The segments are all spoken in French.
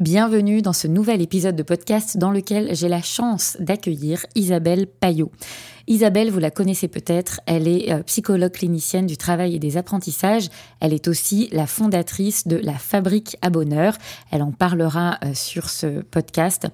Bienvenue dans ce nouvel épisode de podcast dans lequel j'ai la chance d'accueillir Isabelle Payot. Isabelle, vous la connaissez peut-être, elle est euh, psychologue clinicienne du travail et des apprentissages. Elle est aussi la fondatrice de la Fabrique à Bonheur. Elle en parlera euh, sur ce podcast.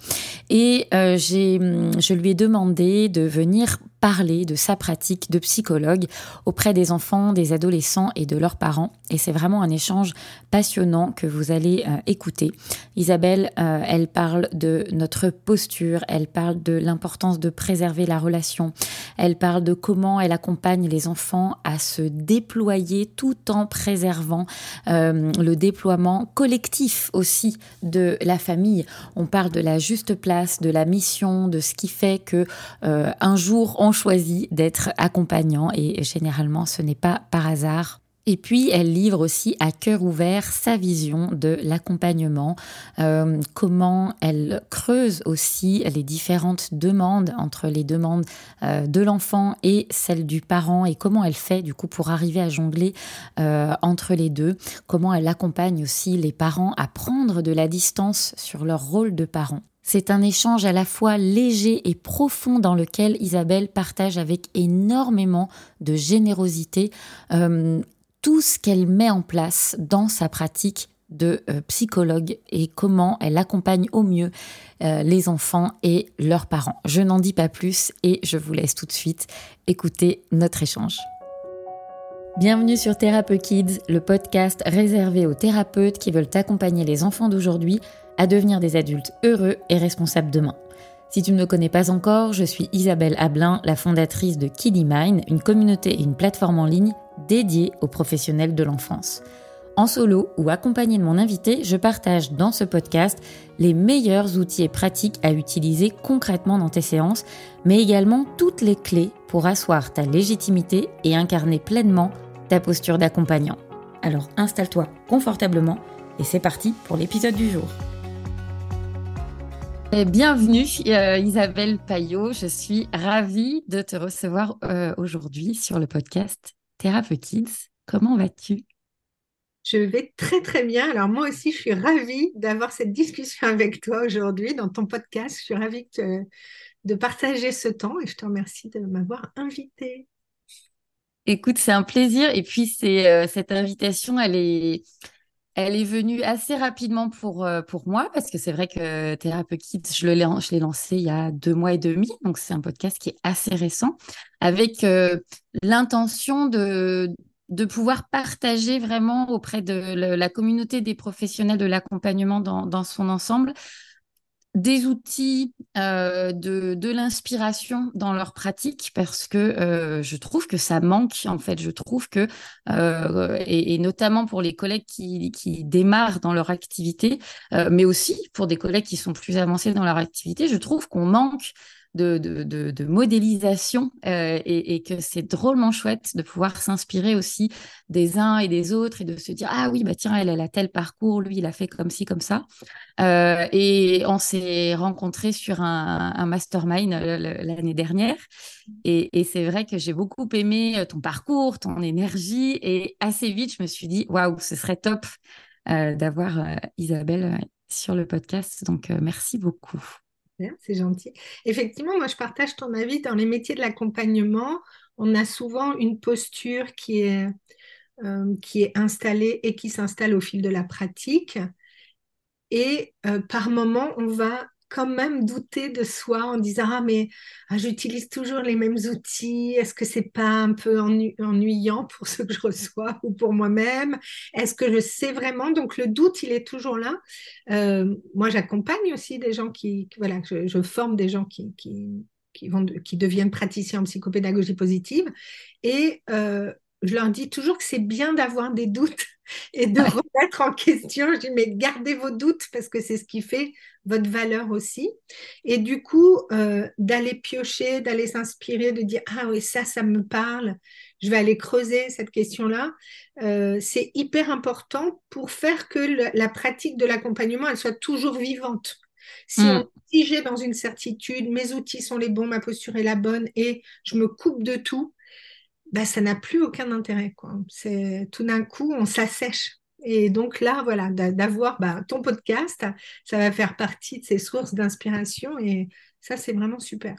Et euh, hum, je lui ai demandé de venir parler de sa pratique de psychologue auprès des enfants, des adolescents et de leurs parents. Et c'est vraiment un échange passionnant que vous allez écouter. Isabelle, elle parle de notre posture, elle parle de l'importance de préserver la relation, elle parle de comment elle accompagne les enfants à se déployer tout en préservant euh, le déploiement collectif aussi de la famille. On parle de la juste place, de la mission, de ce qui fait que euh, un jour on choisit d'être accompagnant et généralement ce n'est pas par hasard. Et puis, elle livre aussi à cœur ouvert sa vision de l'accompagnement, euh, comment elle creuse aussi les différentes demandes entre les demandes euh, de l'enfant et celles du parent et comment elle fait du coup pour arriver à jongler euh, entre les deux, comment elle accompagne aussi les parents à prendre de la distance sur leur rôle de parent. C'est un échange à la fois léger et profond dans lequel Isabelle partage avec énormément de générosité tout ce qu'elle met en place dans sa pratique de euh, psychologue et comment elle accompagne au mieux euh, les enfants et leurs parents. Je n'en dis pas plus et je vous laisse tout de suite écouter notre échange. Bienvenue sur Thérapeute Kids, le podcast réservé aux thérapeutes qui veulent accompagner les enfants d'aujourd'hui à devenir des adultes heureux et responsables demain. Si tu ne me connais pas encore, je suis Isabelle Ablin, la fondatrice de Kiddy Mind, une communauté et une plateforme en ligne dédiée aux professionnels de l'enfance. En solo ou accompagné de mon invité, je partage dans ce podcast les meilleurs outils et pratiques à utiliser concrètement dans tes séances, mais également toutes les clés pour asseoir ta légitimité et incarner pleinement ta posture d'accompagnant. Alors installe-toi confortablement et c'est parti pour l'épisode du jour. Bienvenue euh, Isabelle Payot, je suis ravie de te recevoir euh, aujourd'hui sur le podcast Thérapeute Kids. Comment vas-tu? Je vais très très bien. Alors moi aussi, je suis ravie d'avoir cette discussion avec toi aujourd'hui dans ton podcast. Je suis ravie de partager ce temps et je te remercie de m'avoir invitée. Écoute, c'est un plaisir. Et puis, c'est euh, cette invitation, elle est, elle est venue assez rapidement pour, euh, pour moi parce que c'est vrai que Thérapeute Kids, je l'ai lancé il y a deux mois et demi. Donc, c'est un podcast qui est assez récent avec euh, l'intention de, pouvoir partager vraiment auprès de la communauté des professionnels de l'accompagnement dans, son ensemble des outils, euh, de, l'inspiration dans leur pratique parce que euh, je trouve que ça manque en fait. Je trouve que, euh, et, notamment pour les collègues qui, démarrent dans leur activité, mais aussi pour des collègues qui sont plus avancés dans leur activité, je trouve qu'on manque de, modélisation euh, et, que c'est drôlement chouette de pouvoir s'inspirer aussi des uns et des autres et de se dire ah oui bah tiens elle, elle a tel parcours lui il a fait comme ci comme ça. Euh, et on s'est rencontrés sur un, mastermind euh, l'année dernière. Et c'est vrai que j'ai beaucoup aimé ton parcours ton énergie et assez vite je me suis dit waouh ce serait top d'avoir Isabelle sur le podcast. Donc merci beaucoup c'est gentil. Effectivement, moi, je partage ton avis. Dans les métiers de l'accompagnement, on a souvent une posture qui est, euh, installée et qui s'installe au fil de la pratique. Et euh, par moment, on va quand même douter de soi en disant ah mais ah, j'utilise toujours les mêmes outils. Est-ce que c'est pas un peu ennuyant pour ceux que je reçois ou pour moi-même? Est-ce que je sais vraiment? Donc le doute il est toujours là. Euh, moi j'accompagne aussi des gens qui, voilà je, forme des gens qui, qui vont qui deviennent praticiens en psychopédagogie positive. Et euh, je leur dis toujours que c'est bien d'avoir des doutes et de remettre en question. Je dis, mais gardez vos doutes parce que c'est ce qui fait votre valeur aussi. Et du coup, euh, d'aller piocher, d'aller s'inspirer, de dire, ah oui, ça, ça me parle, je vais aller creuser cette question-là, euh, c'est hyper important pour faire que la pratique de l'accompagnement, elle soit toujours vivante. Si, mm. si j'ai dans une certitude, mes outils sont les bons, ma posture est la bonne et je me coupe de tout, bah, ça n'a plus aucun intérêt. C'est, tout d'un coup, on s'assèche. Et donc là, voilà, d'avoir bah, ton podcast, ça va faire partie de ces sources d'inspiration et ça, c'est vraiment super.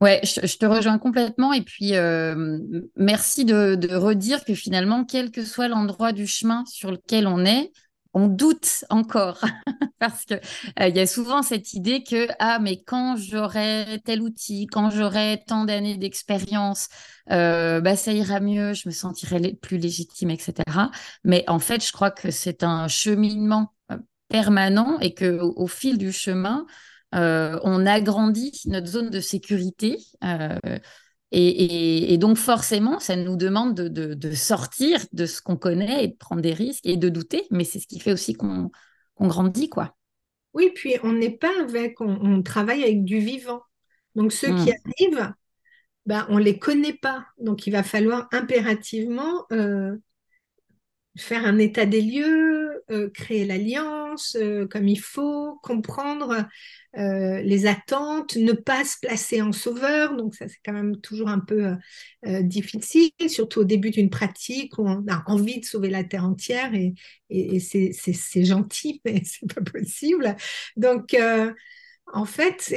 Ouais, je, te rejoins complètement. Et puis, euh, merci de, redire que finalement, quel que soit l'endroit du chemin sur lequel on est, on doute encore. Parce qu'il euh, y a souvent cette idée que, ah, mais quand j'aurai tel outil, quand j'aurai tant d'années d'expérience, euh, bah, ça ira mieux, je me sentirai plus légitime, etc. Mais en fait, je crois que c'est un cheminement permanent et que au fil du chemin, euh, on agrandit notre zone de sécurité. Et, donc forcément, ça nous demande de, sortir de ce qu'on connaît et de prendre des risques et de douter, mais c'est ce qui fait aussi qu'on grandit, quoi. Oui, puis on n'est pas avec, on, travaille avec du vivant. Donc ceux qui hmm. arrivent, ben, on ne les connaît pas. Donc il va falloir impérativement euh, faire un état des lieux, euh, créer l'alliance euh, comme il faut, comprendre euh, les attentes, ne pas se placer en sauveur. Donc ça, c'est quand même toujours un peu difficile, surtout au début d'une pratique où on a envie de sauver la terre entière et, et, c'est gentil, mais c'est pas possible. Donc en fait,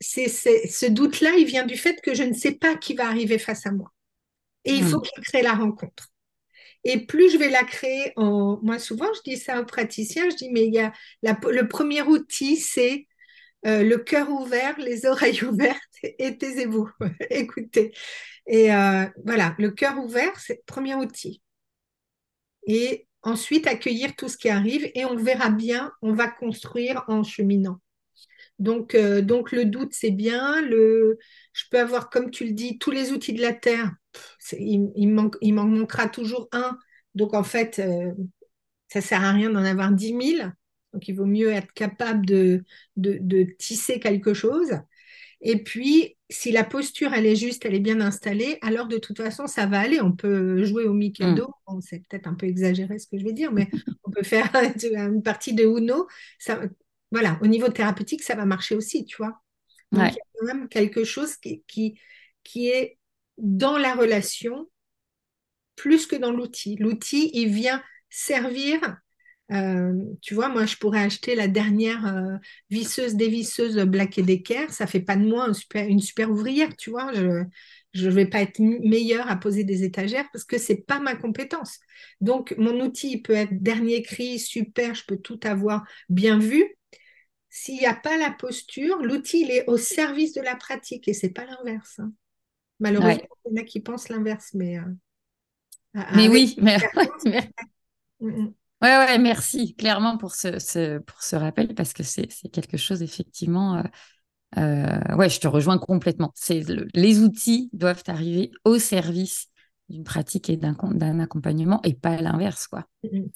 c'est ce doute-là, il vient du fait que je ne sais pas qui va arriver face à moi. Et il faut mmh. qu'il crée la rencontre. Et plus je vais la créer en. Moi, souvent, je dis ça aux praticiens, je dis, mais il y a le premier outil, c'est euh, le cœur ouvert, les oreilles ouvertes et taisez-vous, écoutez. Et euh, voilà, le cœur ouvert, c'est le premier outil. Et ensuite, accueillir tout ce qui arrive et on verra bien, on va construire en cheminant. Donc, euh, donc le doute, c'est bien. Le, je peux avoir, comme tu le dis, tous les outils de la Terre il, il, manque, il m'en manquera toujours un. Donc, en fait, euh, ça ne sert à rien d'en avoir 10 000. Donc, il vaut mieux être capable de, de, tisser quelque chose. Et puis, si la posture, elle est juste, elle est bien installée, alors de toute façon, ça va aller. On peut jouer au Mikado. Mm. c'est peut-être un peu exagéré ce que je vais dire, mais on peut faire une partie de Uno. Ça, voilà, au niveau thérapeutique, ça va marcher aussi, tu vois. Donc, il y a quand même quelque chose qui, qui, qui est dans la relation plus que dans l'outil. L'outil, il vient servir. Euh, tu vois, moi, je pourrais acheter la dernière euh, visseuse dévisseuse Black Decker. Ça fait pas de moi une super ouvrière, tu vois. Je ne vais pas être meilleure à poser des étagères parce que c'est pas ma compétence. Donc, mon outil peut être dernier cri, super, je peux tout avoir bien vu. S'il n'y a pas la posture, l'outil, il est au service de la pratique et c'est pas l'inverse. Hein. Malheureusement, il y en a qui pensent l'inverse, mais. Euh, mais oui, mais. Mm, mm. Ouais, ouais, merci clairement pour ce, pour ce rappel parce que c'est quelque chose effectivement. Euh, euh, ouais, je te rejoins complètement. C'est les outils doivent arriver au service d'une pratique et d'un accompagnement et pas l'inverse, quoi. Mm,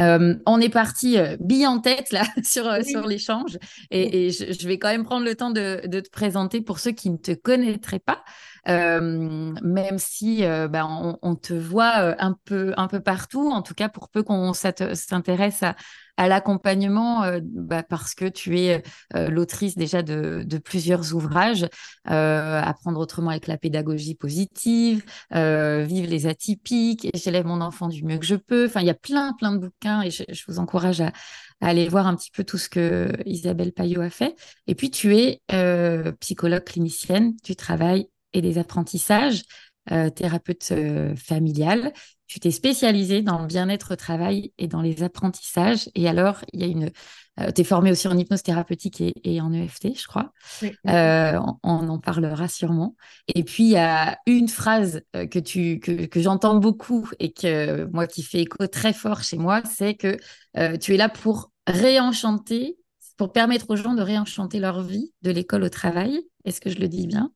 euh, on est parti euh, bille en tête là sur, euh, sur l'échange. Et, je, vais quand même prendre le temps de, te présenter pour ceux qui ne te connaîtraient pas, même si bah, on, te voit un peu, un peu partout, en tout cas pour peu qu'on s'intéresse à, à l'accompagnement euh, bah, parce que tu es euh, l'autrice déjà de, plusieurs ouvrages, euh, Apprendre autrement avec la pédagogie positive, Vive les atypiques, J'élève mon enfant du mieux que je peux. Enfin, il y a plein, plein de bouquins et je, vous encourage à, aller voir un petit peu tout ce que Isabelle Payot a fait. Et puis, tu es psychologue clinicienne, tu travailles et des apprentissages. Thérapeute familiale. Tu t'es spécialisée dans le bien-être au travail et dans les apprentissages. Et alors, il y a une. Euh, tu es formée aussi en hypnose thérapeutique et, en EFT, je crois. Euh, on, en parlera sûrement. Et puis, il y a une phrase euh, que, tu, que, que j'entends beaucoup et que moi qui fait écho très fort chez moi, c'est que tu es là pour réenchanter, pour permettre aux gens de réenchanter leur vie de l'école au travail. Est-ce que je le dis bien?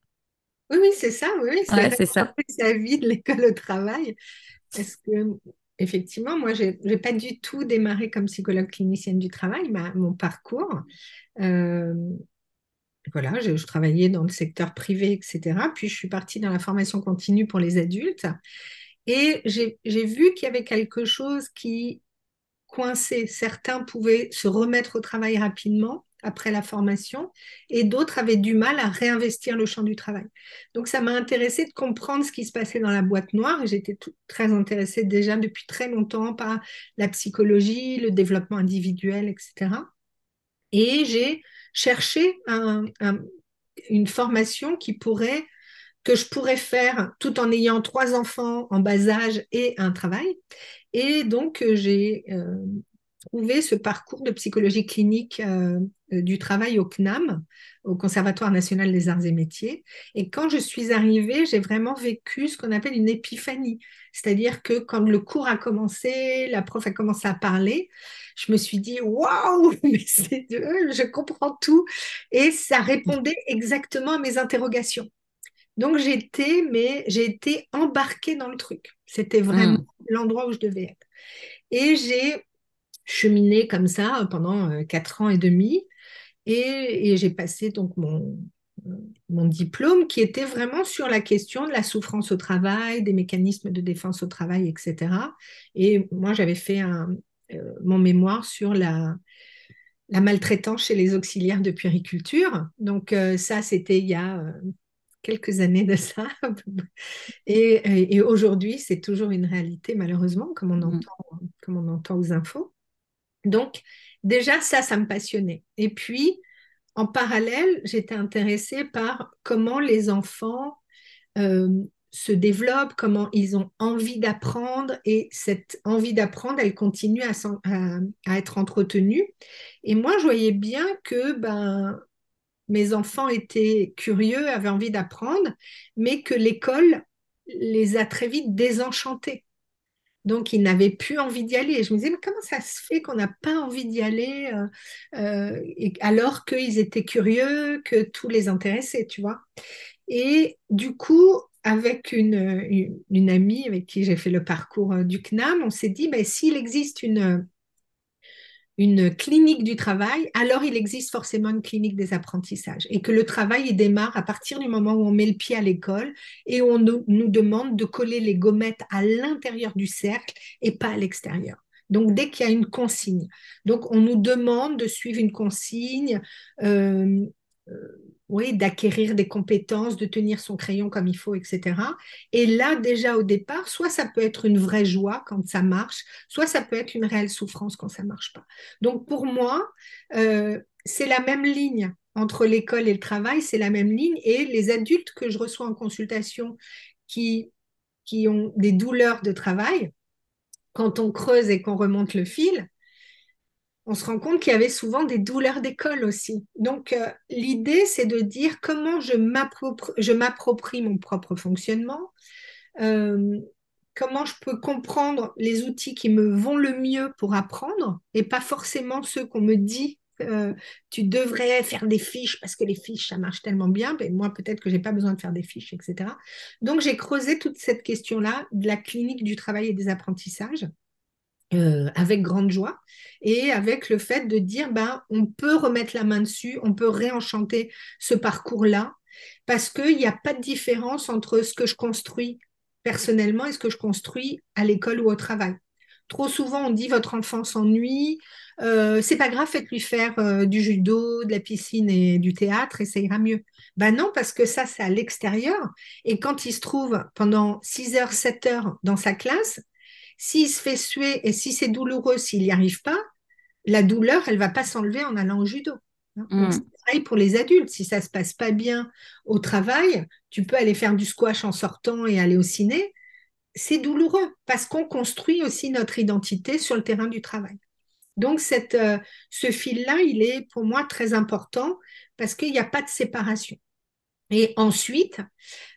Oui, oui, c'est ça, oui, c'est ça. Sa vie de l'école au travail. Parce que, effectivement, moi, je n'ai pas du tout démarré comme psychologue clinicienne du travail, mon parcours. Euh, voilà, je, travaillais dans le secteur privé, etc. Puis je suis partie dans la formation continue pour les adultes. Et j'ai vu qu'il y avait quelque chose qui coinçait. Certains pouvaient se remettre au travail rapidement après la formation et d'autres avaient du mal à réinvestir le champ du travail. Donc ça m'a intéressé de comprendre ce qui se passait dans la boîte noire. J'étais très intéressée déjà depuis très longtemps par la psychologie, le développement individuel, etc. Et j'ai cherché une formation qui pourrait que je pourrais faire tout en ayant trois enfants en bas âge et un travail. Et donc, j'ai euh, trouvé ce parcours de psychologie clinique euh, euh, du travail au CNAM, au Conservatoire national des arts et métiers. Et quand je suis arrivée, j'ai vraiment vécu ce qu'on appelle une épiphanie. C'est-à-dire que quand le cours a commencé, la prof a commencé à parler, je me suis dit waouh, mais c'est je comprends tout et ça répondait exactement à mes interrogations. Donc j'étais mais j'ai été embarquée dans le truc. C'était vraiment mmh. l'endroit où je devais être. Et j'ai cheminé comme ça pendant euh, quatre ans et demi et, j'ai passé donc mon, mon diplôme qui était vraiment sur la question de la souffrance au travail, des mécanismes de défense au travail, etc. Et moi, j'avais fait un, euh, mon mémoire sur la, la maltraitance chez les auxiliaires de puériculture. Donc euh, ça, c'était il y a euh, quelques années de ça. et, et aujourd'hui, c'est toujours une réalité, malheureusement, comme on, mm. entend, comme on entend aux infos. Donc, déjà, ça, ça me passionnait. Et puis, en parallèle, j'étais intéressée par comment les enfants se développent, comment ils ont envie d'apprendre et cette envie d'apprendre, elle continue à, à, être entretenue. Et moi, je voyais bien que ben, mes enfants étaient curieux, avaient envie d'apprendre, mais que l'école les a très vite désenchantés. Donc, ils n'avaient plus envie d'y aller. Et je me disais, mais comment ça se fait qu'on n'a pas envie d'y aller euh, euh, alors qu'ils étaient curieux, que tout les intéressait, tu vois Et du coup, avec une, amie avec qui j'ai fait le parcours euh, du CNAM, on s'est dit, ben, s'il existe une, une clinique du travail, alors il existe forcément une clinique des apprentissages et que le travail il démarre à partir du moment où on met le pied à l'école et on nous, demande de coller les gommettes à l'intérieur du cercle et pas à l'extérieur. Donc, dès qu'il y a une consigne. Donc, on nous demande de suivre une consigne, euh, euh, oui, d'acquérir des compétences, de tenir son crayon comme il faut, etc. Et là, déjà au départ, soit ça peut être une vraie joie quand ça marche, soit ça peut être une réelle souffrance quand ça marche pas. Donc pour moi, euh, c'est la même ligne entre l'école et le travail, c'est la même ligne. Et les adultes que je reçois en consultation qui ont des douleurs de travail, quand on creuse et qu'on remonte le fil, on se rend compte qu'il y avait souvent des douleurs d'école aussi. Donc, euh, l'idée, c'est de dire comment je m'approprie mon propre fonctionnement, euh, comment je peux comprendre les outils qui me vont le mieux pour apprendre et pas forcément ceux qu'on me dit. Euh, tu devrais faire des fiches parce que les fiches, ça marche tellement bien. Mais moi, peut-être que j'ai pas besoin de faire des fiches, etc. Donc, j'ai creusé toute cette question-là de la clinique du travail et des apprentissages. Euh, avec grande joie et avec le fait de dire ben on peut remettre la main dessus, on peut réenchanter ce parcours-là parce qu'il n'y a pas de différence entre ce que je construis personnellement et ce que je construis à l'école ou au travail. Trop souvent on dit votre enfant s'ennuie, euh, c'est pas grave, faites-lui faire euh, du judo, de la piscine et du théâtre et ça ira mieux. Ben non, parce que ça, c'est à l'extérieur. Et quand il se trouve pendant 6 heures, 7 heures dans sa classe, s'il se fait suer et si c'est douloureux, s'il n'y arrive pas, la douleur, elle va pas s'enlever en allant au judo. Hein. Mm. C'est pareil pour les adultes. Si ça se passe pas bien au travail, tu peux aller faire du squash en sortant et aller au ciné. C'est douloureux parce qu'on construit aussi notre identité sur le terrain du travail. Donc, cette, euh, ce fil-là, il est pour moi très important parce qu'il n'y a pas de séparation. Et ensuite,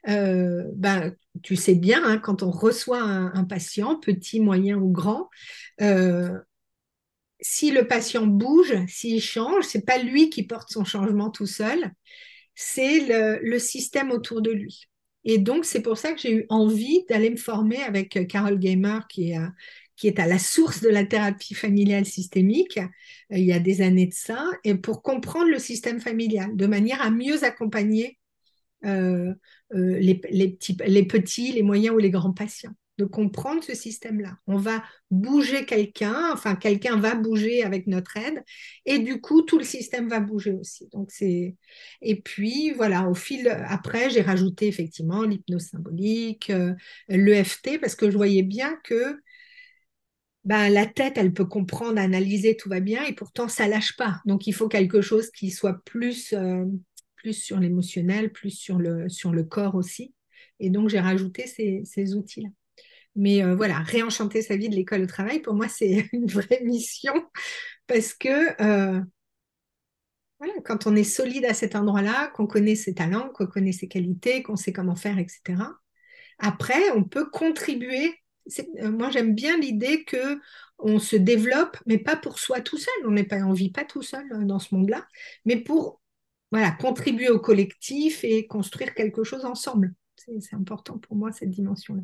euh, ben, tu sais bien, hein, quand on reçoit un, patient, petit, moyen ou grand, euh, si le patient bouge, s'il change, c'est pas lui qui porte son changement tout seul, c'est le, système autour de lui. Et donc, c'est pour ça que j'ai eu envie d'aller me former avec Carol Gamer, qui est, qui est à la source de la thérapie familiale systémique, euh, il y a des années de ça, et pour comprendre le système familial, de manière à mieux accompagner euh, euh, les, petits, les moyens ou les grands patients. de comprendre ce système-là. On va bouger quelqu'un, enfin quelqu'un va bouger avec notre aide, et du coup tout le système va bouger aussi. Donc c'est et puis voilà, au fil après j'ai rajouté effectivement l'hypnose symbolique, euh, l'EFT parce que je voyais bien que ben, la tête, elle peut comprendre, analyser, tout va bien, et pourtant ça lâche pas. Donc il faut quelque chose qui soit plus, plus sur l'émotionnel, plus sur le, corps aussi. Et donc j'ai rajouté ces, outils-là. Mais euh, voilà, réenchanter sa vie de l'école au travail, pour moi, c'est une vraie mission parce que euh, quand on est solide à cet endroit-là, qu'on connaît ses talents, qu'on connaît ses qualités, qu'on sait comment faire, etc., après, on peut contribuer. Euh, moi, j'aime bien l'idée que on se développe, mais pas pour soi tout seul. On n'est pas, on vit pas tout seul dans ce monde-là, mais pour voilà, contribuer au collectif et construire quelque chose ensemble. C'est important pour moi cette dimension-là.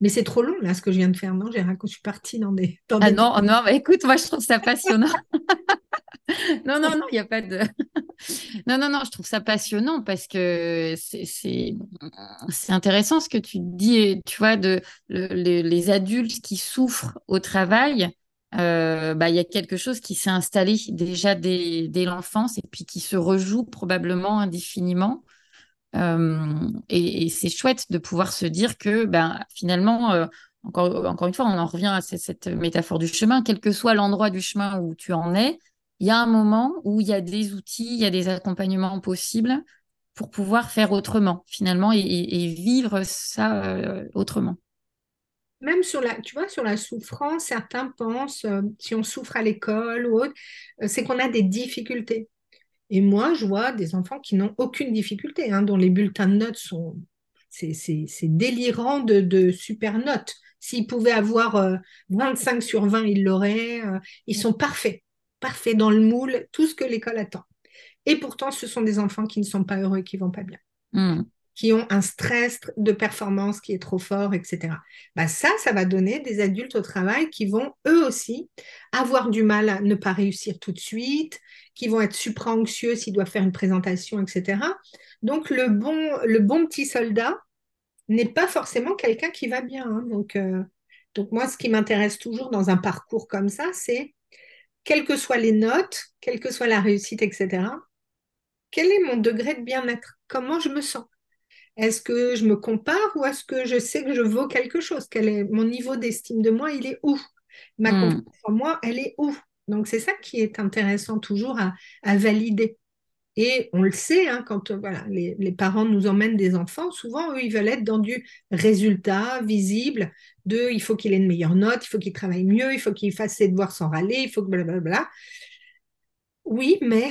Mais c'est trop long, là, ce que je viens de faire. Non, j'ai je suis partie dans des. ah non, non, bah, écoute, moi, je trouve ça passionnant. non, non, non, il n'y a pas de. non, non, non, je trouve ça passionnant parce que c'est intéressant ce que tu dis, tu vois, de les adultes qui souffrent au travail. Euh, bah, il y a quelque chose qui s'est installé déjà dès, l'enfance et puis qui se rejoue probablement indéfiniment. Euh, et, c'est chouette de pouvoir se dire que ben, finalement, euh, encore, encore une fois, on en revient à cette, métaphore du chemin, quel que soit l'endroit du chemin où tu en es, il y a un moment où il y a des outils, il y a des accompagnements possibles pour pouvoir faire autrement, finalement, et, vivre ça autrement. Même sur la, tu vois, sur la souffrance, certains pensent, si on souffre à l'école ou autre, c'est qu'on a des difficultés. Et moi, je vois des enfants qui n'ont aucune difficulté, hein, dont les bulletins de notes sont. C'est délirant de, super notes. S'ils pouvaient avoir 25 euh, sur 20, ils l'auraient. Euh, ils sont parfaits, parfaits dans le moule, tout ce que l'école attend. Et pourtant, ce sont des enfants qui ne sont pas heureux et qui vont pas bien. Mmh qui ont un stress de performance qui est trop fort, etc. Bah ça, ça va donner des adultes au travail qui vont eux aussi avoir du mal à ne pas réussir tout de suite, qui vont être supra-anxieux s'ils doivent faire une présentation, etc. Donc le bon, le bon petit soldat n'est pas forcément quelqu'un qui va bien. Hein. Donc, euh, donc moi, ce qui m'intéresse toujours dans un parcours comme ça, c'est quelles que soient les notes, quelle que soit la réussite, etc. Quel est mon degré de bien-être? Comment je me sens? Est-ce que je me compare ou est-ce que je sais que je vaux quelque chose? Quel est mon niveau d'estime de moi? Il est où? Ma hmm. confiance en moi, elle est où? Donc c'est ça qui est intéressant toujours à, valider. Et on le sait, hein, quand voilà, les, parents nous emmènent des enfants, souvent, eux, ils veulent être dans du résultat visible, de il faut qu'il ait une meilleure note, il faut qu'il travaille mieux, il faut qu'il fasse ses devoirs sans râler, il faut que blablabla. Oui, mais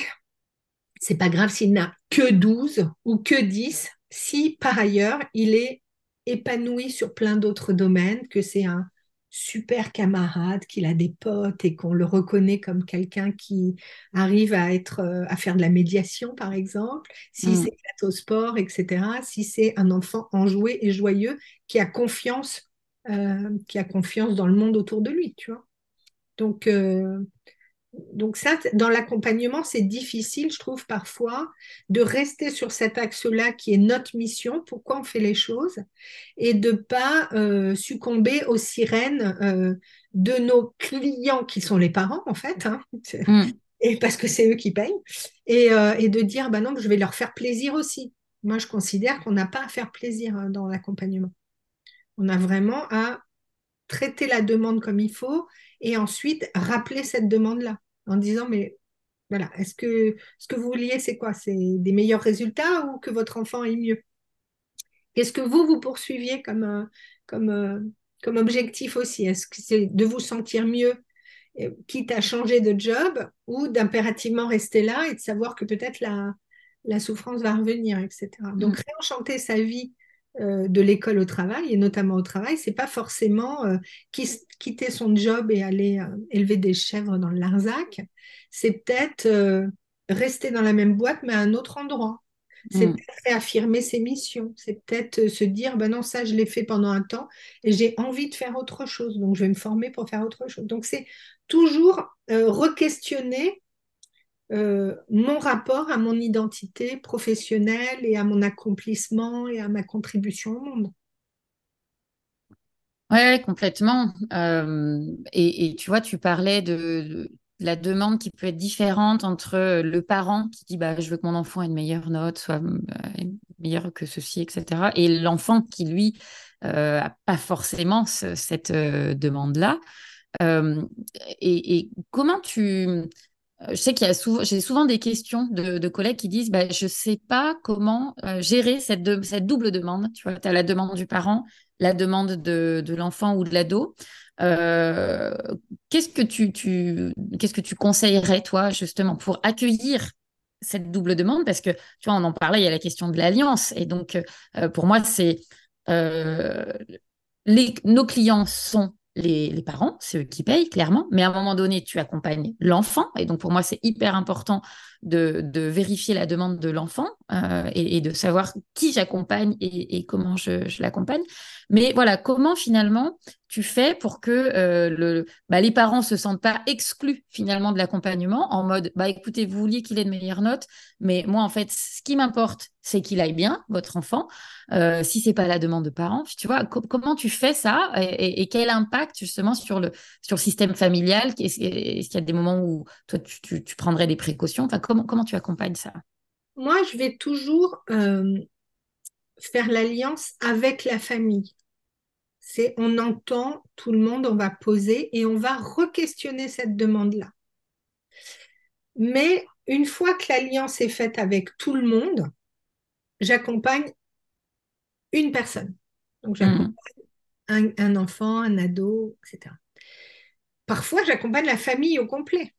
c'est pas grave s'il n'a que 12 ou que 10, si par ailleurs il est épanoui sur plein d'autres domaines, que c'est un super camarade, qu'il a des potes et qu'on le reconnaît comme quelqu'un qui arrive à être euh, à faire de la médiation par exemple, si mm. c'est au sport, etc. Si c'est un enfant enjoué et joyeux qui a confiance, euh, qui a confiance dans le monde autour de lui, tu vois. Donc euh, donc ça, dans l'accompagnement, c'est difficile, je trouve, parfois, de rester sur cet axe-là qui est notre mission, pourquoi on fait les choses, et de pas euh, succomber aux sirènes euh, de nos clients, qui sont les parents, en fait, hein. mm. et parce que c'est eux qui payent, et, euh, et, de dire, bah non, je vais leur faire plaisir aussi. Moi, je considère qu'on n'a pas à faire plaisir hein, dans l'accompagnement. On a vraiment à traiter la demande comme il faut et ensuite rappeler cette demande-là en disant mais voilà, est-ce que ce que vous vouliez, c'est quoi? C'est des meilleurs résultats ou que votre enfant ait mieux? Qu'est-ce que vous, vous poursuiviez comme, euh, comme, euh, comme objectif aussi? Est-ce que c'est de vous sentir mieux, euh, quitte à changer de job, ou d'impérativement rester là et de savoir que peut-être la, la souffrance va revenir, etc. Donc, mm. réenchanter sa vie de l'école au travail, et notamment au travail, c'est pas forcément euh, quitter son job et aller euh, élever des chèvres dans le Larzac. C'est peut-être rester dans la même boîte, mais à un autre endroit. C'est mm. peut-être réaffirmer ses missions. C'est peut-être se dire, ben non, ça, je l'ai fait pendant un temps et j'ai envie de faire autre chose. Donc, je vais me former pour faire autre chose. Donc, c'est toujours re-questionner euh, mon rapport à mon identité professionnelle et à mon accomplissement et à ma contribution au monde. Ouais, complètement. Euh, et, tu vois, tu parlais de, la demande qui peut être différente entre le parent qui dit bah, je veux que mon enfant ait une meilleure note, soit euh, meilleure que ceci, etc. Et l'enfant qui, lui, euh, pas forcément cette demande-là. Et, et, comment tu je sais qu'il y a souvent, j'ai souvent des questions de, collègues qui disent bah, Je sais pas comment euh, gérer cette, double demande. Tu vois, tu as la demande du parent, la demande de, l'enfant ou de l'ado. Euh, qu'est-ce que tu, tu qu'est-ce que tu conseillerais, toi, justement, pour accueillir cette double demande? Parce que, tu vois, on en parlait, il y a la question de l'alliance. Et donc, euh, pour moi, c'est les, nos clients sont les, parents, c'est eux qui payent, clairement, mais à un moment donné, tu accompagnes l'enfant. Et donc, pour moi, c'est hyper important de, vérifier la demande de l'enfant euh, et, de savoir qui j'accompagne et, comment je l'accompagne. Mais voilà, comment finalement tu fais pour que euh, bah, les parents se sentent pas exclus finalement de l'accompagnement en mode bah écoutez vous vouliez qu'il ait de meilleures notes mais moi en fait ce qui m'importe c'est qu'il aille bien votre enfant. Euh, si c'est pas la demande de parents tu vois comment tu fais ça et, quel impact justement sur le sur système familial? Est-ce, qu'il y a des moments où toi tu, prendrais des précautions? Comment comment tu accompagnes ça? Moi je vais toujours euh, faire l'alliance avec la famille c'est on entend tout le monde, on va poser et on va re-questionner cette demande-là. Mais une fois que l'alliance est faite avec tout le monde, j'accompagne une personne. Donc j'accompagne hmm. un, enfant, un ado, etc. Parfois, j'accompagne la famille au complet.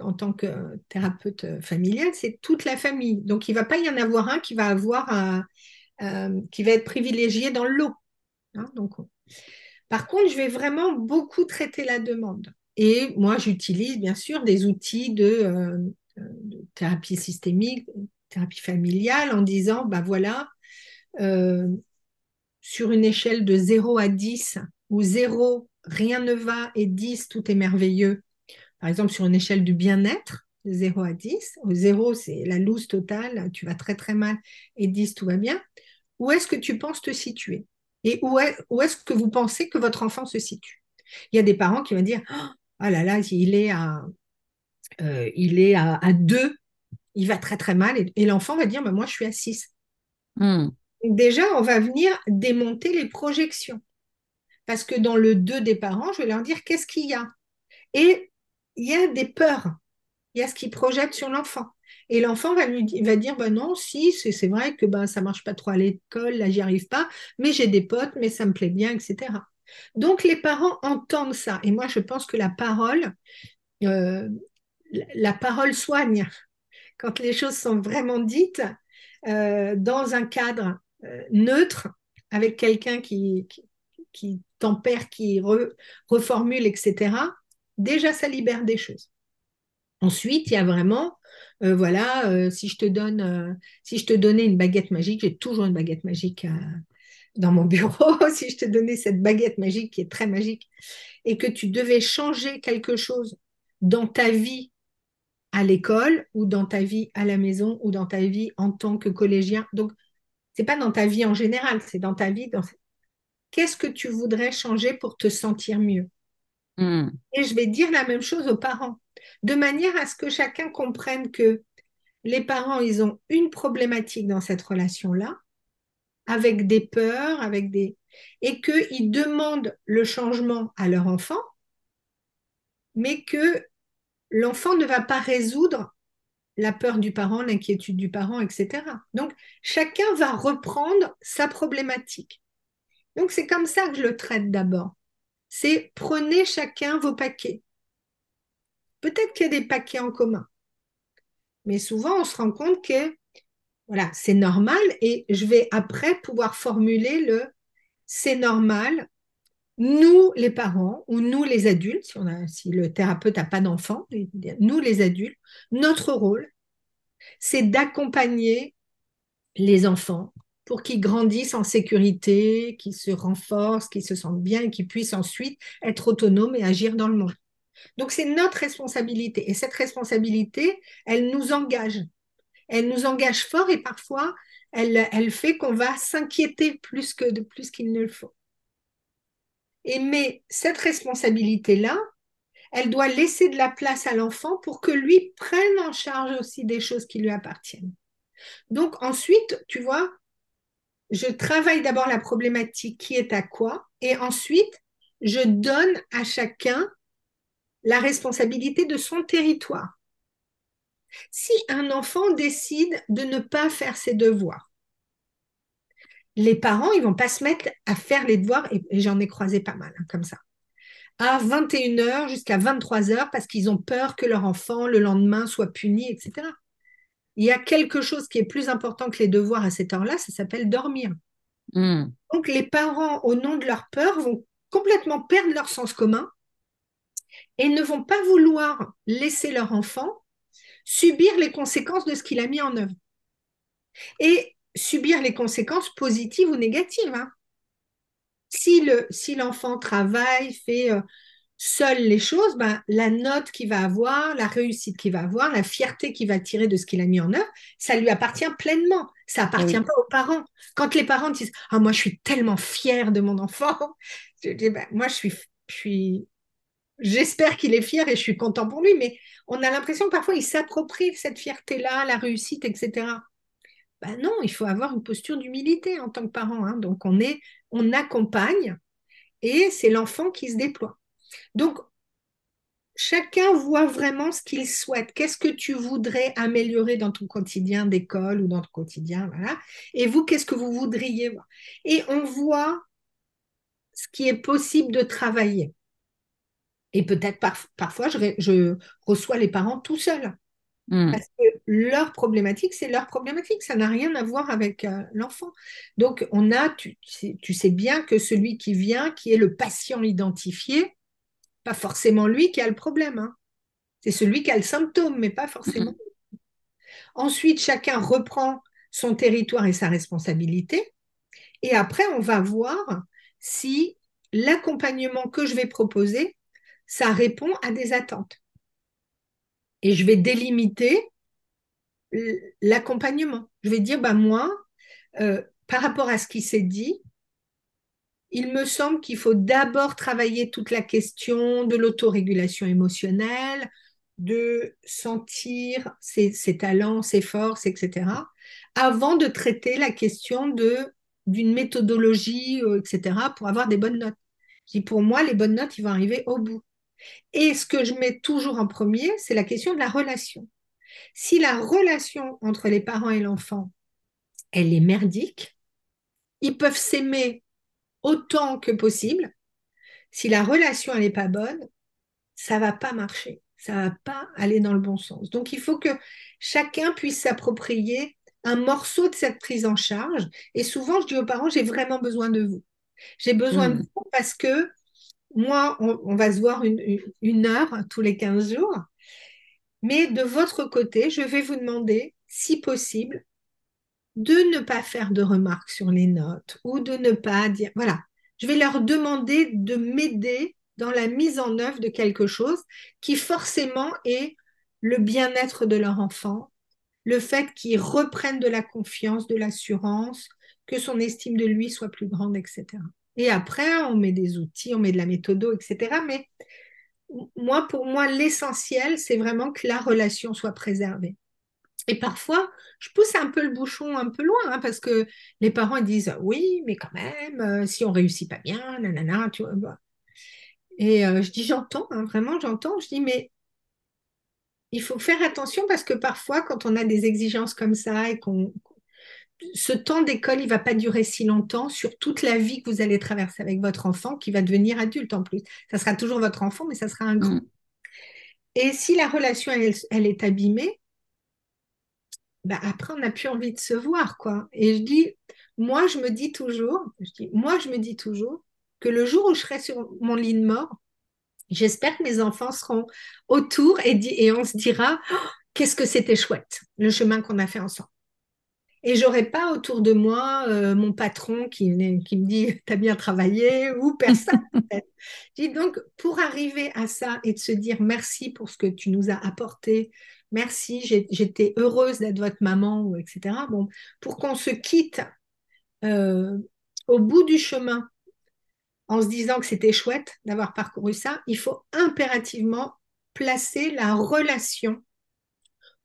En tant que thérapeute familial, c'est toute la famille. Donc il ne va pas y en avoir un qui va avoir qui va être privilégié dans l'eau. Hein, donc par contre, je vais vraiment beaucoup traiter la demande. Et moi, j'utilise bien sûr des outils de, euh, thérapie systémique, thérapie familiale, en disant, bah voilà, euh, sur une échelle de 0 à 10, où 0, rien ne va, et 10, tout est merveilleux. Par exemple, sur une échelle du bien-être, de 0 à 10, où 0, c'est la loose totale, tu vas très très mal, et 10, tout va bien. Où est-ce que tu penses te situer? Et où, est, ce que vous pensez que votre enfant se situe? Il y a des parents qui vont dire Ah là là, il est à, euh, il est à, 2, il va très très mal. Et, l'enfant va dire bah, Moi, je suis à 6. Hmm. Déjà, on va venir démonter les projections. Parce que dans le 2 des parents, je vais leur dire Qu'est-ce qu'il y a? Et il y a des peurs. Il y a ce qui projette sur l'enfant. Et l'enfant va lui va dire bah non, si, c'est vrai que bah, ça marche pas trop à l'école, là j'y arrive pas, mais j'ai des potes, mais ça me plaît bien, etc. Donc les parents entendent ça. Et moi je pense que la parole, euh, la parole soigne. Quand les choses sont vraiment dites euh, dans un cadre euh, neutre, avec quelqu'un qui, qui, tempère, qui reformule, etc., déjà ça libère des choses. Ensuite, il y a vraiment euh, voilà, euh, si je te donne, euh, si je te donnais une baguette magique, j'ai toujours une baguette magique dans mon bureau. si je te donnais cette baguette magique qui est très magique et que tu devais changer quelque chose dans ta vie à l'école ou dans ta vie à la maison ou dans ta vie en tant que collégien. Donc, c'est pas dans ta vie en général, c'est dans ta vie. Qu'est-ce que tu voudrais changer pour te sentir mieux? Hmm. Et je vais dire la même chose aux parents de manière à ce que chacun comprenne que les parents, ils ont une problématique dans cette relation-là, avec des peurs, avec des... et qu'ils demandent le changement à leur enfant, mais que l'enfant ne va pas résoudre la peur du parent, l'inquiétude du parent, etc. Donc, chacun va reprendre sa problématique. Donc, c'est comme ça que je le traite d'abord. C'est prenez chacun vos paquets. Peut-être qu'il y a des paquets en commun. Mais souvent, on se rend compte que voilà, c'est normal et je vais après pouvoir formuler le c'est normal. Nous, les parents, ou nous, les adultes, si, si le thérapeute n'a pas d'enfant, nous, les adultes, notre rôle, c'est d'accompagner les enfants pour qu'ils grandissent en sécurité, qu'ils se renforcent, qu'ils se sentent bien et qu'ils puissent ensuite être autonomes et agir dans le monde. Donc c'est notre responsabilité. Et cette responsabilité, elle nous engage. Elle nous engage fort et parfois, elle, elle fait qu'on va s'inquiéter plus que de plus qu'il ne le faut. Et mais cette responsabilité-là, elle doit laisser de la place à l'enfant pour que lui prenne en charge aussi des choses qui lui appartiennent. Donc ensuite, tu vois, je travaille d'abord la problématique qui est à quoi, et ensuite, je donne à chacun la responsabilité de son territoire. Si un enfant décide de ne pas faire ses devoirs, les parents, ils vont pas se mettre à faire les devoirs, et, j'en ai croisé pas mal hein, comme ça, à 21h jusqu'à 23h parce qu'ils ont peur que leur enfant, le lendemain, soit puni, etc. Il y a quelque chose qui est plus important que les devoirs à cette heure-là, ça s'appelle dormir. Hmm. Donc les parents, au nom de leur peur, vont complètement perdre leur sens commun et ne vont pas vouloir laisser leur enfant subir les conséquences de ce qu'il a mis en œuvre. Et subir les conséquences positives ou négatives. Hein. Si, le, si l'enfant travaille, fait euh, seul les choses, ben, la note qu'il va avoir, la réussite qu'il va avoir, la fierté qu'il va tirer de ce qu'il a mis en œuvre, ça lui appartient pleinement. Ça appartient pas aux parents. Quand les parents disent Ah, moi, je suis tellement fière de mon enfant, je dis ben, Moi, je suis, je suis j'espère qu'il est fier et je suis content pour lui, mais on a l'impression que parfois il s'approprie cette fierté-là, la réussite, etc. Ben non, il faut avoir une posture d'humilité en tant que parent. Hein. Donc on est, on accompagne et c'est l'enfant qui se déploie. Donc chacun voit vraiment ce qu'il souhaite. Qu'est-ce que tu voudrais améliorer dans ton quotidien d'école ou dans ton quotidien, voilà. Et vous, qu'est-ce que vous voudriez voir? Et on voit ce qui est possible de travailler. Et peut-être parfois, je, reçois les parents tout seuls. Hmm. Parce que leur problématique, c'est leur problématique. Ça n'a rien à voir avec euh, l'enfant. Donc, on a, tu, tu, sais bien que celui qui vient, qui est le patient identifié, pas forcément lui qui a le problème. Hein. C'est celui qui a le symptôme, mais pas forcément. Hmm. Ensuite, chacun reprend son territoire et sa responsabilité. Et après, on va voir si l'accompagnement que je vais proposer ça répond à des attentes. Et je vais délimiter l'accompagnement. Je vais dire, bah moi, euh, par rapport à ce qui s'est dit, il me semble qu'il faut d'abord travailler toute la question de l'autorégulation émotionnelle, de sentir ses, talents, ses forces, etc., avant de traiter la question de d'une méthodologie, euh, etc., pour avoir des bonnes notes. Dis, pour moi, les bonnes notes, ils vont arriver au bout. Et ce que je mets toujours en premier, c'est la question de la relation. Si la relation entre les parents et l'enfant, elle est merdique, ils peuvent s'aimer autant que possible. Si la relation n'est pas bonne, ça va pas marcher, ça va pas aller dans le bon sens. Donc il faut que chacun puisse s'approprier un morceau de cette prise en charge. Et souvent, je dis aux parents, j'ai vraiment besoin de vous. J'ai besoin de mmh. vous parce que moi, on, va se voir une, heure tous les 15 jours. Mais de votre côté, je vais vous demander, si possible, de ne pas faire de remarques sur les notes ou de ne pas dire, voilà, je vais leur demander de m'aider dans la mise en œuvre de quelque chose qui forcément est le bien-être de leur enfant, le fait qu'ils reprennent de la confiance, de l'assurance, que son estime de lui soit plus grande, etc. Et après, on met des outils, on met de la méthodo, etc. Mais moi, pour moi, l'essentiel, c'est vraiment que la relation soit préservée. Et parfois, je pousse un peu le bouchon un peu loin, hein, parce que les parents disent oui, mais quand même, euh, si on réussit pas bien, nanana, tu vois. Bah. Et euh, je dis j'entends, hein, vraiment j'entends. Je dis mais il faut faire attention parce que parfois, quand on a des exigences comme ça et qu'on ce temps d'école, il va pas durer si longtemps sur toute la vie que vous allez traverser avec votre enfant qui va devenir adulte en plus. Ça sera toujours votre enfant, mais ça sera un grand. Mm. Et si la relation, elle, est abîmée, bah après, on n'a plus envie de se voir, quoi. Et je dis, moi, je me dis toujours, je moi, je me dis toujours que le jour où je serai sur mon lit de mort, j'espère que mes enfants seront autour et, et on se dira, oh, qu'est-ce que c'était chouette, le chemin qu'on a fait ensemble. Et j'aurais pas autour de moi euh, mon patron qui, me dit t'as bien travaillé ou personne. Dis donc pour arriver à ça et de se dire merci pour ce que tu nous as apporté, merci, j'étais heureuse d'être votre maman, etc. Pour qu'on se quitte euh, au bout du chemin en se disant que c'était chouette d'avoir parcouru ça, il faut impérativement placer la relation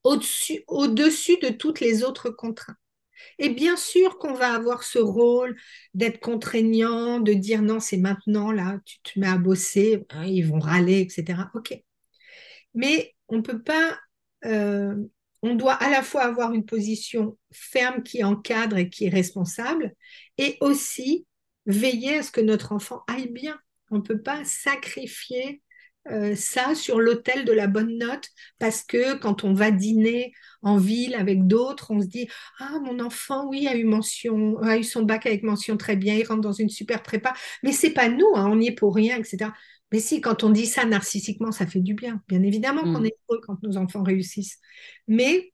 au-dessus, au-dessus de toutes les autres contraintes. Et bien sûr qu'on va avoir ce rôle d'être contraignant, de dire non, c'est maintenant, là, tu te mets à bosser, hein, ils vont râler, etc. OK. Mais on ne peut pas, euh, on doit à la fois avoir une position ferme qui encadre et qui est responsable, et aussi veiller à ce que notre enfant aille bien. On ne peut pas sacrifier euh, ça sur l'autel de la bonne note parce que quand on va dîner en ville avec d'autres, on se dit ah mon enfant oui a eu mention a eu son bac avec mention très bien, il rentre dans une super prépa, mais c'est pas nous, hein, on n'y est pour rien, etc. Mais si quand on dit ça narcissiquement, ça fait du bien. Bien évidemment qu'on mm. est heureux quand nos enfants réussissent, mais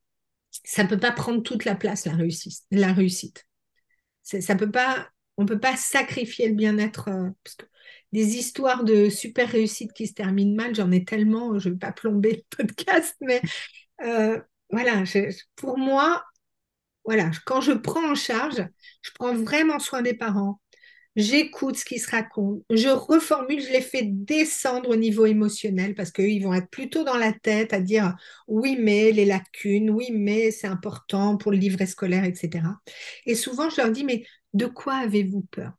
ça peut pas prendre toute la place la réussite. La réussite, ça peut pas, on peut pas sacrifier le bien-être euh, parce que des histoires de super réussite qui se terminent mal, j'en ai tellement, je ne vais pas plomber le podcast, mais euh, voilà, pour moi, voilà, quand je prends en charge, je prends vraiment soin des parents. J'écoute ce qui se raconte, je reformule, je les fais descendre au niveau émotionnel parce qu'ils vont être plutôt dans la tête à dire oui, mais les lacunes, oui, mais c'est important pour le livret scolaire, etc. Et souvent, je leur dis, mais de quoi avez-vous peur?